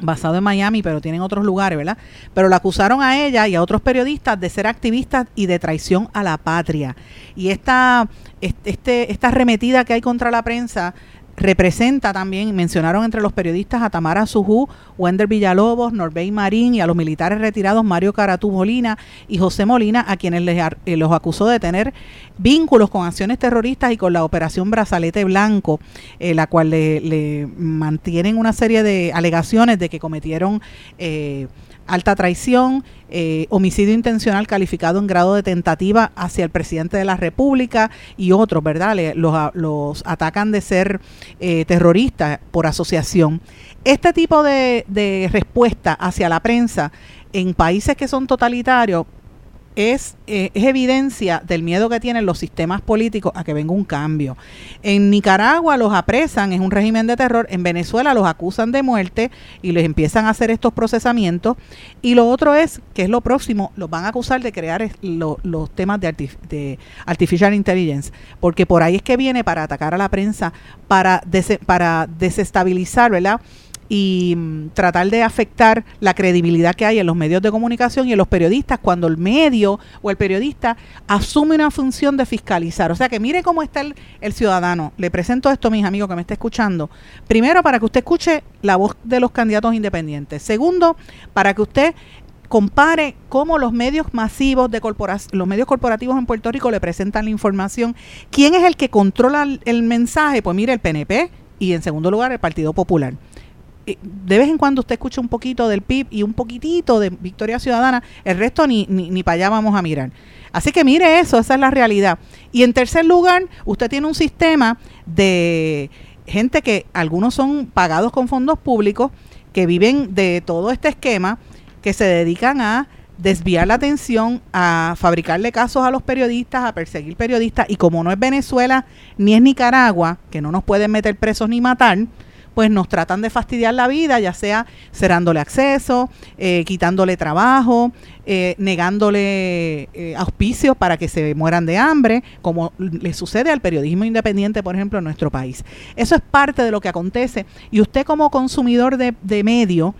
S1: basado en Miami, pero tienen otros lugares, ¿verdad? Pero la acusaron a ella y a otros periodistas de ser activistas y de traición a la patria. Y esta, este, esta arremetida que hay contra la prensa representa también, mencionaron entre los periodistas a Tamara Sujú, Wender Villalobos, Norbey Marín y a los militares retirados Mario Caratú Molina y José Molina, a quienes les, eh, los acusó de tener vínculos con acciones terroristas y con la operación Brazalete Blanco, eh, la cual le, mantienen una serie de alegaciones de que cometieron... Eh, alta traición, eh, homicidio intencional calificado en grado de tentativa hacia el presidente de la República y otros, ¿verdad? los, atacan de ser eh, terroristas por asociación. Este tipo de, de respuesta hacia la prensa en países que son totalitarios es, eh, es, evidencia del miedo que tienen los sistemas políticos a que venga un cambio. En Nicaragua los apresan, es un régimen de terror, en Venezuela los acusan de muerte y les empiezan a hacer estos procesamientos. Y lo otro es, que es lo próximo, los van a acusar de crear los temas de, de, artificial intelligence, porque por ahí es que viene para atacar a la prensa, para, para desestabilizar, ¿verdad? Y mm, tratar de afectar la credibilidad que hay en los medios de comunicación y en los periodistas cuando el medio o el periodista asume una función de fiscalizar. O sea que mire cómo está el, ciudadano. Le presento esto, mis amigos que me está escuchando. Primero, para que usted escuche la voz de los candidatos independientes. Segundo, para que usted compare cómo los medios masivos de los medios corporativos en Puerto Rico le presentan la información. ¿Quién es el que controla el mensaje? Pues mire, el PNP y en segundo lugar el Partido Popular. Eh, de vez en cuando usted escucha un poquito del PIB y un poquitito de Victoria Ciudadana, el resto ni, ni, ni para allá vamos a mirar. Así que mire eso, esa es la realidad. Y en tercer lugar, usted tiene un sistema de gente que algunos son pagados con fondos públicos, que viven de todo este esquema, que se dedican a desviar la atención, a fabricarle casos a los periodistas, a perseguir periodistas, y como no es Venezuela ni es Nicaragua, que no nos pueden meter presos ni matar, pues nos tratan de fastidiar la vida, ya sea cerrándole acceso, eh, quitándole trabajo, eh, negándole eh, auspicios para que se mueran de hambre, como le sucede al periodismo independiente, por ejemplo, en nuestro país. Eso es parte de lo que acontece y usted como consumidor de, de medio,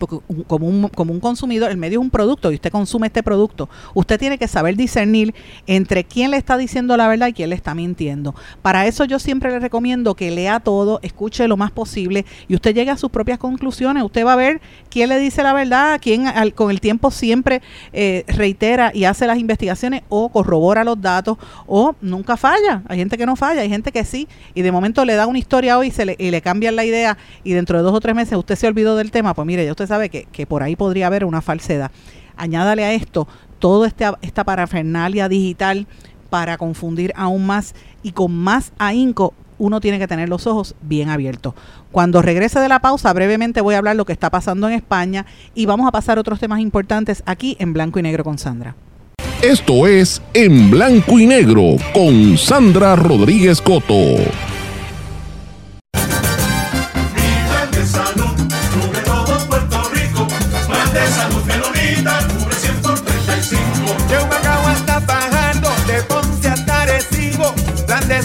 S1: porque como un, consumidor, el medio es un producto y usted consume este producto, usted tiene que saber discernir entre quién le está diciendo la verdad y quién le está mintiendo. Para eso yo siempre le recomiendo que lea todo, escuche lo más posible y usted llegue a sus propias conclusiones. Usted va a ver quién le dice la verdad, quién con el tiempo siempre eh, reitera y hace las investigaciones o corrobora los datos o nunca falla. Hay gente que no falla, hay gente que sí y de momento le da una historia hoy y, se le, y cambian la idea y dentro de dos o tres meses usted se olvidó del tema, pues mire, ya usted sabe que, que por ahí podría haber una falsedad. Añádale a esto toda este, esta parafernalia digital para confundir aún más y con más ahínco uno tiene que tener los ojos bien abiertos. Cuando regrese de la pausa, brevemente voy a hablar lo que está pasando en España y vamos a pasar otros temas importantes aquí en Blanco y Negro con Sandra.
S2: Esto es En Blanco y Negro con Sandra Rodríguez Coto.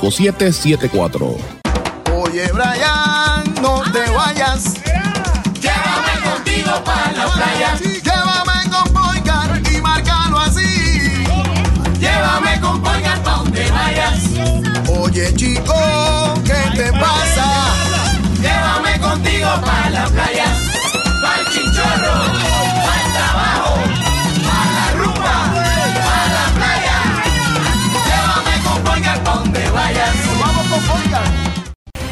S2: 5774.
S7: Oye, Brian,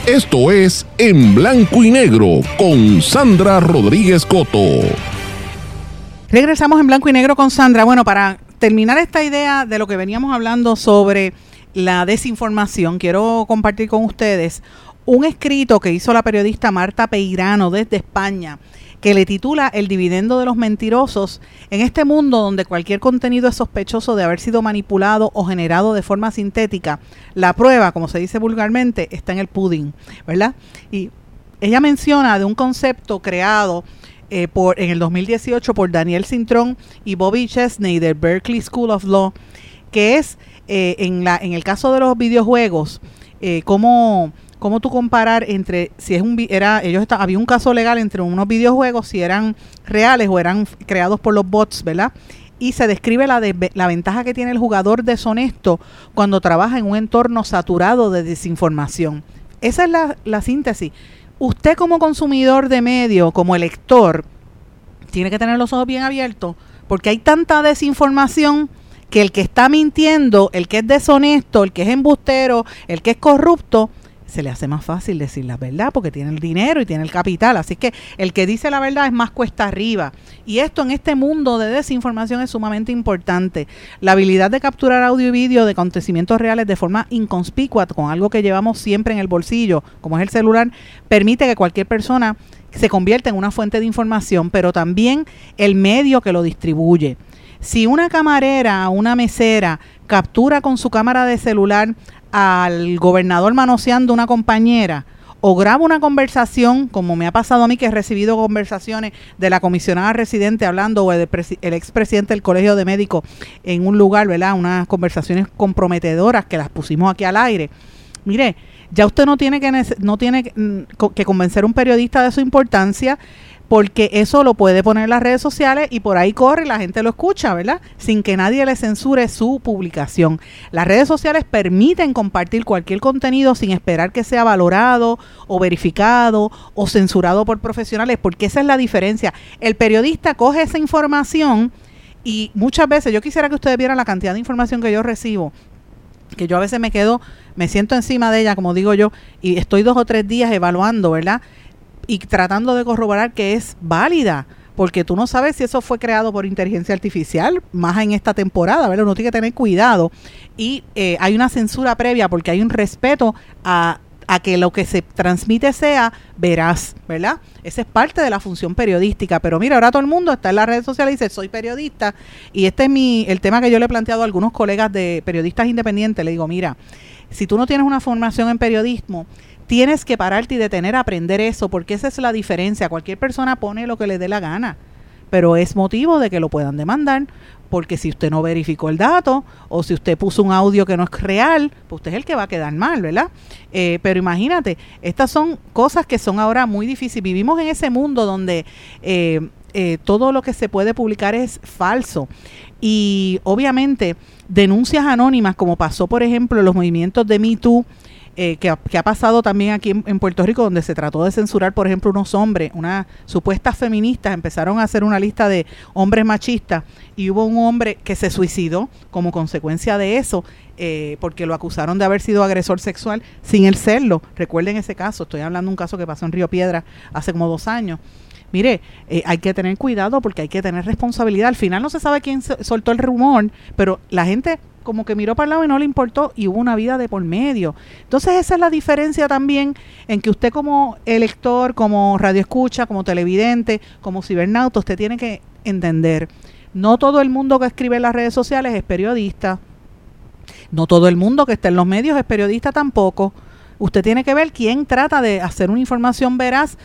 S2: Esto es En Blanco y Negro con Sandra Rodríguez Coto.
S1: Regresamos en blanco y negro con Sandra. Bueno, para terminar esta idea de lo que veníamos hablando sobre la desinformación, quiero compartir con ustedes un escrito que hizo la periodista Marta Peirano desde España, que le titula El dividendo de los mentirosos en este mundo donde cualquier contenido es sospechoso de haber sido manipulado o generado de forma sintética. La prueba, como se dice vulgarmente, está en el pudding, ¿verdad? Y ella menciona de un concepto creado eh, por, en el 2018 por Daniel Cintrón y Bobby Chesney del Berkeley School of Law, que es eh, en, la, en el caso de los videojuegos, eh, cómo cómo tú comparar entre si es un era ellos está, había un caso legal entre unos videojuegos si eran reales o eran creados por los bots, ¿verdad? Y se describe la, la ventaja que tiene el jugador deshonesto cuando trabaja en un entorno saturado de desinformación. Esa es la, la síntesis. Usted como consumidor de medio, como elector, tiene que tener los ojos bien abiertos porque hay tanta desinformación que el que está mintiendo, el que es deshonesto, el que es embustero, el que es corrupto, se le hace más fácil decir la verdad porque tiene el dinero y tiene el capital. Así que el que dice la verdad es más cuesta arriba. Y esto en este mundo de desinformación es sumamente importante. La habilidad de capturar audio y vídeo de acontecimientos reales de forma inconspicua, con algo que llevamos siempre en el bolsillo, como es el celular, permite que cualquier persona se convierta en una fuente de información, pero también el medio que lo distribuye. Si una camarera, una mesera, captura con su cámara de celular al gobernador manoseando una compañera o graba una conversación, como me ha pasado a mí que he recibido conversaciones de la comisionada residente hablando o el, el expresidente del Colegio de Médicos en un lugar, ¿verdad? Unas conversaciones comprometedoras que las pusimos aquí al aire. Mire, ya usted no tiene que no tiene mm, que convencer a un periodista de su importancia porque eso lo puede poner las redes sociales y por ahí corre y la gente lo escucha, ¿verdad? Sin que nadie le censure su publicación. Las redes sociales permiten compartir cualquier contenido sin esperar que sea valorado o verificado o censurado por profesionales, porque esa es la diferencia. El periodista coge esa información y muchas veces, yo quisiera que ustedes vieran la cantidad de información que yo recibo que yo a veces me quedo, me siento encima de ella, como digo yo, y estoy dos o tres días evaluando, ¿verdad? Y tratando de corroborar que es válida, porque tú no sabes si eso fue creado por inteligencia artificial, más en esta temporada, ¿verdad? Uno tiene que tener cuidado. Y eh, hay una censura previa porque hay un respeto a, a que lo que se transmite sea veraz, ¿verdad? Esa es parte de la función periodística. Pero mira, ahora todo el mundo está en las redes sociales y dice, soy periodista. Y este es mi, el tema que yo le he planteado a algunos colegas de periodistas independientes. Le digo, mira, si tú no tienes una formación en periodismo, tienes que pararte y detener a aprender eso, porque esa es la diferencia. Cualquier persona pone lo que le dé la gana, pero es motivo de que lo puedan demandar, porque si usted no verificó el dato o si usted puso un audio que no es real, pues usted es el que va a quedar mal, ¿verdad? Eh, pero imagínate, estas son cosas que son ahora muy difíciles. Vivimos en ese mundo donde eh, eh, todo lo que se puede publicar es falso. Y obviamente denuncias anónimas, como pasó por ejemplo en los movimientos de Me Too, eh, que, ha, pasado también aquí en, Puerto Rico, donde se trató de censurar, por ejemplo, unos hombres, unas supuestas feministas, empezaron a hacer una lista de hombres machistas y hubo un hombre que se suicidó como consecuencia de eso, eh, porque lo acusaron de haber sido agresor sexual sin el serlo. Recuerden ese caso, estoy hablando de un caso que pasó en Río Piedra hace como dos años. Mire, eh, hay que tener cuidado porque hay que tener responsabilidad. Al final no se sabe quién soltó el rumor, pero la gente como que miró para el lado y no le importó y hubo una vida de por medio. Entonces esa es la diferencia también en que usted como elector, como radioescucha, como televidente, como cibernauta, usted tiene que entender, no todo el mundo que escribe en las redes sociales es periodista, no todo el mundo que está en los medios es periodista tampoco. Usted tiene que ver quién trata de hacer una información veraz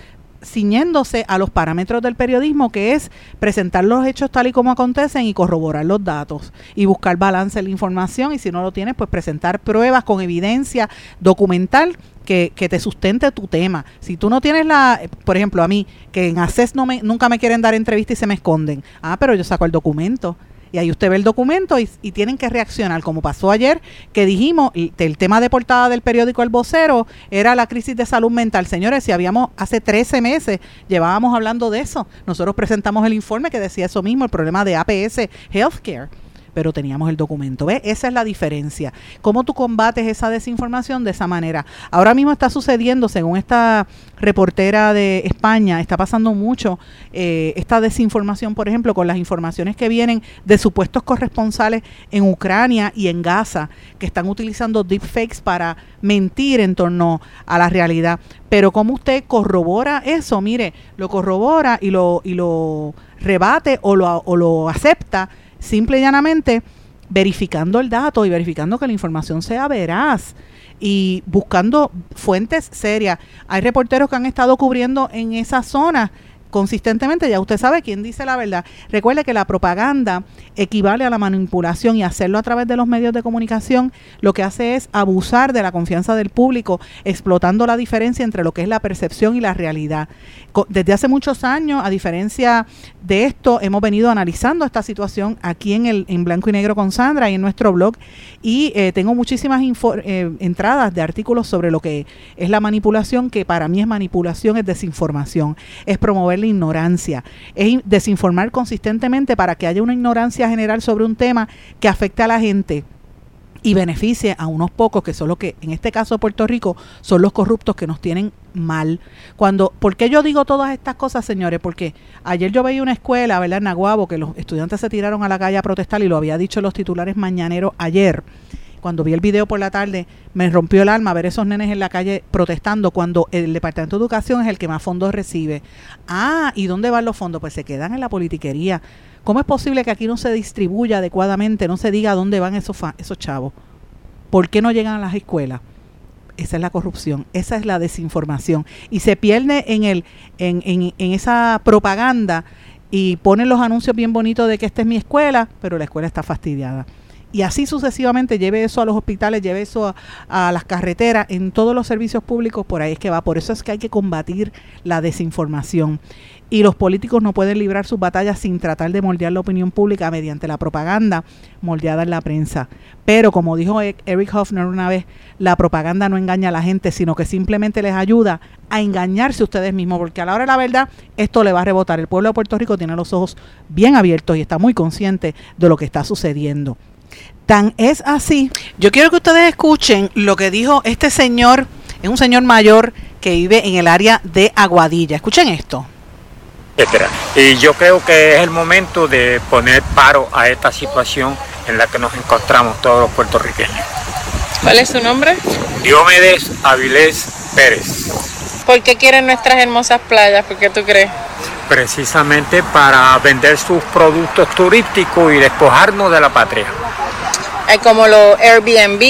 S1: ciñéndose a los parámetros del periodismo, que es presentar los hechos tal y como acontecen y corroborar los datos y buscar balance en la información y si no lo tienes, pues presentar pruebas con evidencia documental que, que, te sustente tu tema. Si tú no tienes la, por ejemplo, a mí, que en ACES no me, nunca me quieren dar entrevista y se me esconden. Ah, pero yo saco el documento. Y ahí usted ve el documento y, tienen que reaccionar, como pasó ayer, que dijimos, el tema de portada del periódico El Vocero era la crisis de salud mental. Señores, si habíamos hace 13 meses, llevábamos hablando de eso. Nosotros presentamos el informe que decía eso mismo, el problema de APS Healthcare pero teníamos el documento. ¿Ves? Esa es la diferencia. ¿Cómo tú combates esa desinformación de esa manera? Ahora mismo está sucediendo, según esta reportera de España, está pasando mucho eh, esta desinformación, por ejemplo, con las informaciones que vienen de supuestos corresponsales en Ucrania y en Gaza, que están utilizando deepfakes para mentir en torno a la realidad. Pero ¿cómo usted corrobora eso? Mire, lo corrobora y lo, y lo rebate o lo, o lo acepta simple y llanamente verificando el dato y verificando que la información sea veraz y buscando fuentes serias. Hay reporteros que han estado cubriendo en esa zona consistentemente, ya usted sabe quién dice la verdad. Recuerde que la propaganda equivale a la manipulación y hacerlo a través de los medios de comunicación lo que hace es abusar de la confianza del público, explotando la diferencia entre lo que es la percepción y la realidad. Desde hace muchos años, a diferencia de esto, hemos venido analizando esta situación aquí en el en blanco y negro con Sandra y en nuestro blog y eh, tengo muchísimas eh, entradas de artículos sobre lo que es la manipulación, que para mí es manipulación, es desinformación, es promover la ignorancia, es in- desinformar consistentemente para que haya una ignorancia general sobre un tema que afecte a la gente y beneficie a unos pocos que son los que, en este caso Puerto Rico, son los corruptos que nos tienen mal. Cuando, ¿por qué yo digo todas estas cosas, señores? Porque ayer yo veía una escuela, ¿verdad? En Naguabo, que los estudiantes se tiraron a la calle a protestar y lo había dicho los titulares mañaneros ayer. Cuando vi el video por la tarde, me rompió el alma ver esos nenes en la calle protestando cuando el Departamento de Educación es el que más fondos recibe. Ah, ¿y dónde van los fondos? Pues se quedan en la politiquería. ¿Cómo es posible que aquí no se distribuya adecuadamente, no se diga dónde van esos, esos chavos? ¿Por qué no llegan a las escuelas? Esa es la corrupción, esa es la desinformación. Y se pierde en, el, en, en, en esa propaganda y ponen los anuncios bien bonitos de que esta es mi escuela, pero la escuela está fastidiada. Y así sucesivamente, lleve eso a los hospitales, lleve eso a, las carreteras, en todos los servicios públicos, por ahí es que va. Por eso es que hay que combatir la desinformación. Y los políticos no pueden librar sus batallas sin tratar de moldear la opinión pública mediante la propaganda moldeada en la prensa. Pero como dijo E- Eric Hoffner una vez, la propaganda no engaña a la gente, sino que simplemente les ayuda a engañarse ustedes mismos, porque a la hora de la verdad esto le va a rebotar. El pueblo de Puerto Rico tiene los ojos bien abiertos y está muy consciente de lo que está sucediendo. Tan es así. Yo quiero que ustedes escuchen lo que dijo este señor, es un señor mayor que vive en el área de Aguadilla. Escuchen esto.
S8: etcétera. Y yo creo que es el momento de poner paro a esta situación en la que nos encontramos todos los puertorriqueños.
S9: ¿Cuál es su nombre?
S8: Diomedes Avilés Pérez,
S9: ¿Por qué quieren nuestras hermosas playas? ¿Por qué tú crees?
S8: precisamente para vender sus productos turísticos y despojarnos de la patria.
S9: Hay como los Airbnb,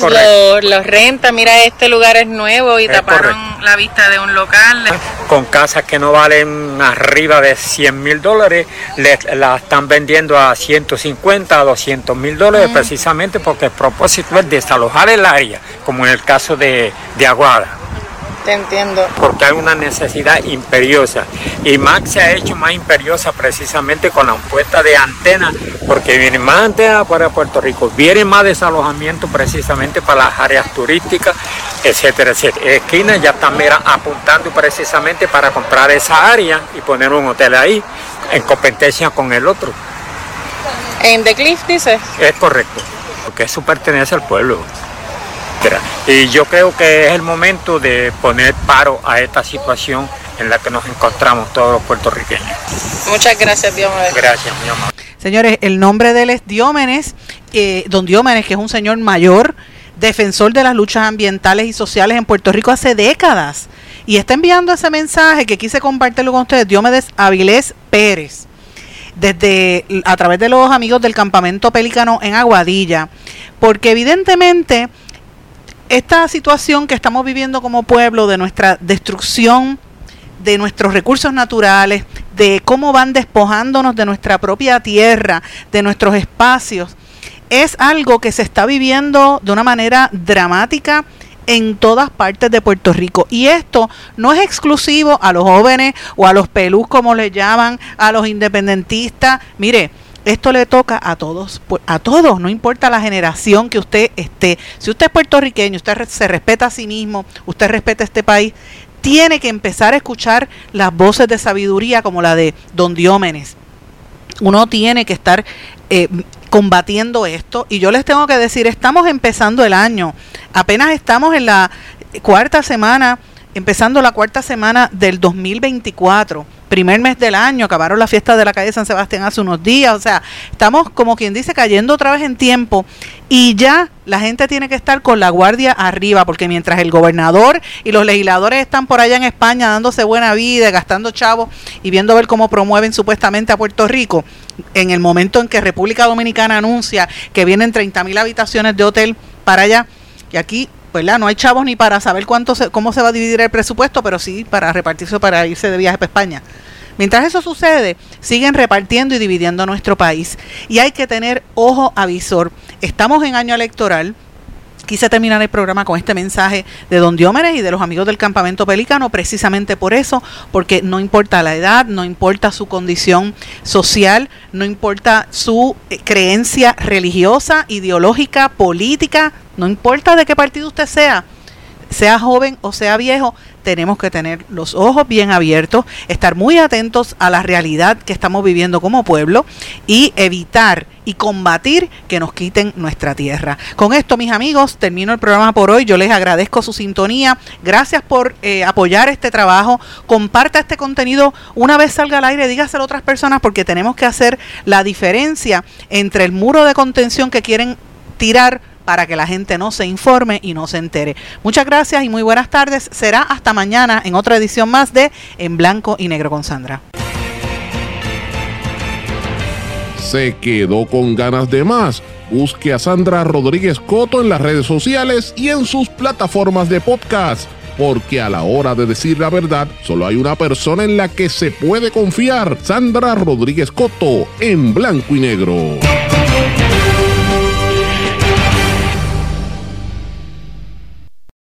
S9: los, los rentas. Mira, este lugar es nuevo y
S8: Es
S9: taparon la vista de un local.
S8: Con casas que no valen arriba de 100 mil dólares, las están vendiendo a 150, a 200 mil dólares, precisamente porque el propósito es desalojar el área, como en el caso de, de Aguada.
S9: Te entiendo.
S8: porque hay una necesidad imperiosa y más se ha hecho más imperiosa precisamente con la puesta de antenas porque vienen más antenas para Puerto Rico, viene más desalojamiento precisamente para las áreas turísticas, etcétera, etcétera. Esquinas ya están mira, apuntando precisamente para comprar esa área y poner un hotel ahí en competencia con el otro.
S9: En The Cliff dices.
S8: Es correcto, porque eso pertenece al pueblo. Etcétera. Y yo creo que es el momento de poner paro a esta situación en la que nos encontramos todos los puertorriqueños.
S9: Muchas gracias, Dios me
S8: Gracias, mi amor.
S1: Señores, el nombre de él es Diómenes, eh, don Diómenes, que es un señor mayor, defensor de las luchas ambientales y sociales en Puerto Rico hace décadas. Y está enviando ese mensaje que quise compartirlo con ustedes, Diómedes Avilés Pérez, desde a través de los amigos del campamento Pelícano en Aguadilla, porque evidentemente esta situación que estamos viviendo como pueblo de nuestra destrucción de nuestros recursos naturales, de cómo van despojándonos de nuestra propia tierra, de nuestros espacios, es algo que se está viviendo de una manera dramática en todas partes de Puerto Rico. Y esto no es exclusivo a los jóvenes o a los pelús, como le llaman, a los independentistas. Mire, esto le toca a todos, a todos, no importa la generación que usted esté. Si usted es puertorriqueño, usted se respeta a sí mismo, usted respeta este país, tiene que empezar a escuchar las voces de sabiduría como la de Don Diómenes. Uno tiene que estar eh, combatiendo esto y yo les tengo que decir, estamos empezando el año, apenas estamos en la cuarta semana, empezando la cuarta semana del 2024, primer mes del año, acabaron la fiesta de la calle San Sebastián hace unos días, o sea, estamos como quien dice cayendo otra vez en tiempo y ya la gente tiene que estar con la guardia arriba, porque mientras el gobernador y los legisladores están por allá en España dándose buena vida, gastando chavos y viendo ver cómo promueven supuestamente a Puerto Rico, en el momento en que República Dominicana anuncia que vienen 30 mil habitaciones de hotel para allá, y aquí ¿verdad? No hay chavos ni para saber cuánto se- cómo se va a dividir el presupuesto, pero sí para repartirse para irse de viaje para España. Mientras eso sucede, siguen repartiendo y dividiendo nuestro país. Y hay que tener ojo avisor. Estamos en año electoral. Quise terminar el programa con este mensaje de don Diómenes y de los amigos del campamento pelicano, precisamente por eso, porque no importa la edad, no importa su condición social, no importa su eh, creencia religiosa, ideológica, política, no importa de qué partido usted sea, sea joven o sea viejo, tenemos que tener los ojos bien abiertos, estar muy atentos a la realidad que estamos viviendo como pueblo y evitar y combatir que nos quiten nuestra tierra. Con esto, mis amigos, termino el programa por hoy. Yo les agradezco su sintonía. Gracias por eh, apoyar este trabajo. Comparta este contenido una vez salga al aire, dígaselo a otras personas porque tenemos que hacer la diferencia entre el muro de contención que quieren tirar para que la gente no se informe y no se entere. Muchas gracias y muy buenas tardes. Será hasta mañana en otra edición más de En Blanco y Negro con Sandra.
S2: ¿Se quedó con ganas de más? Busque a Sandra Rodríguez Coto en las redes sociales y en sus plataformas de podcast, porque a la hora de decir la verdad, solo hay una persona en la que se puede confiar, Sandra Rodríguez Coto, en blanco y negro.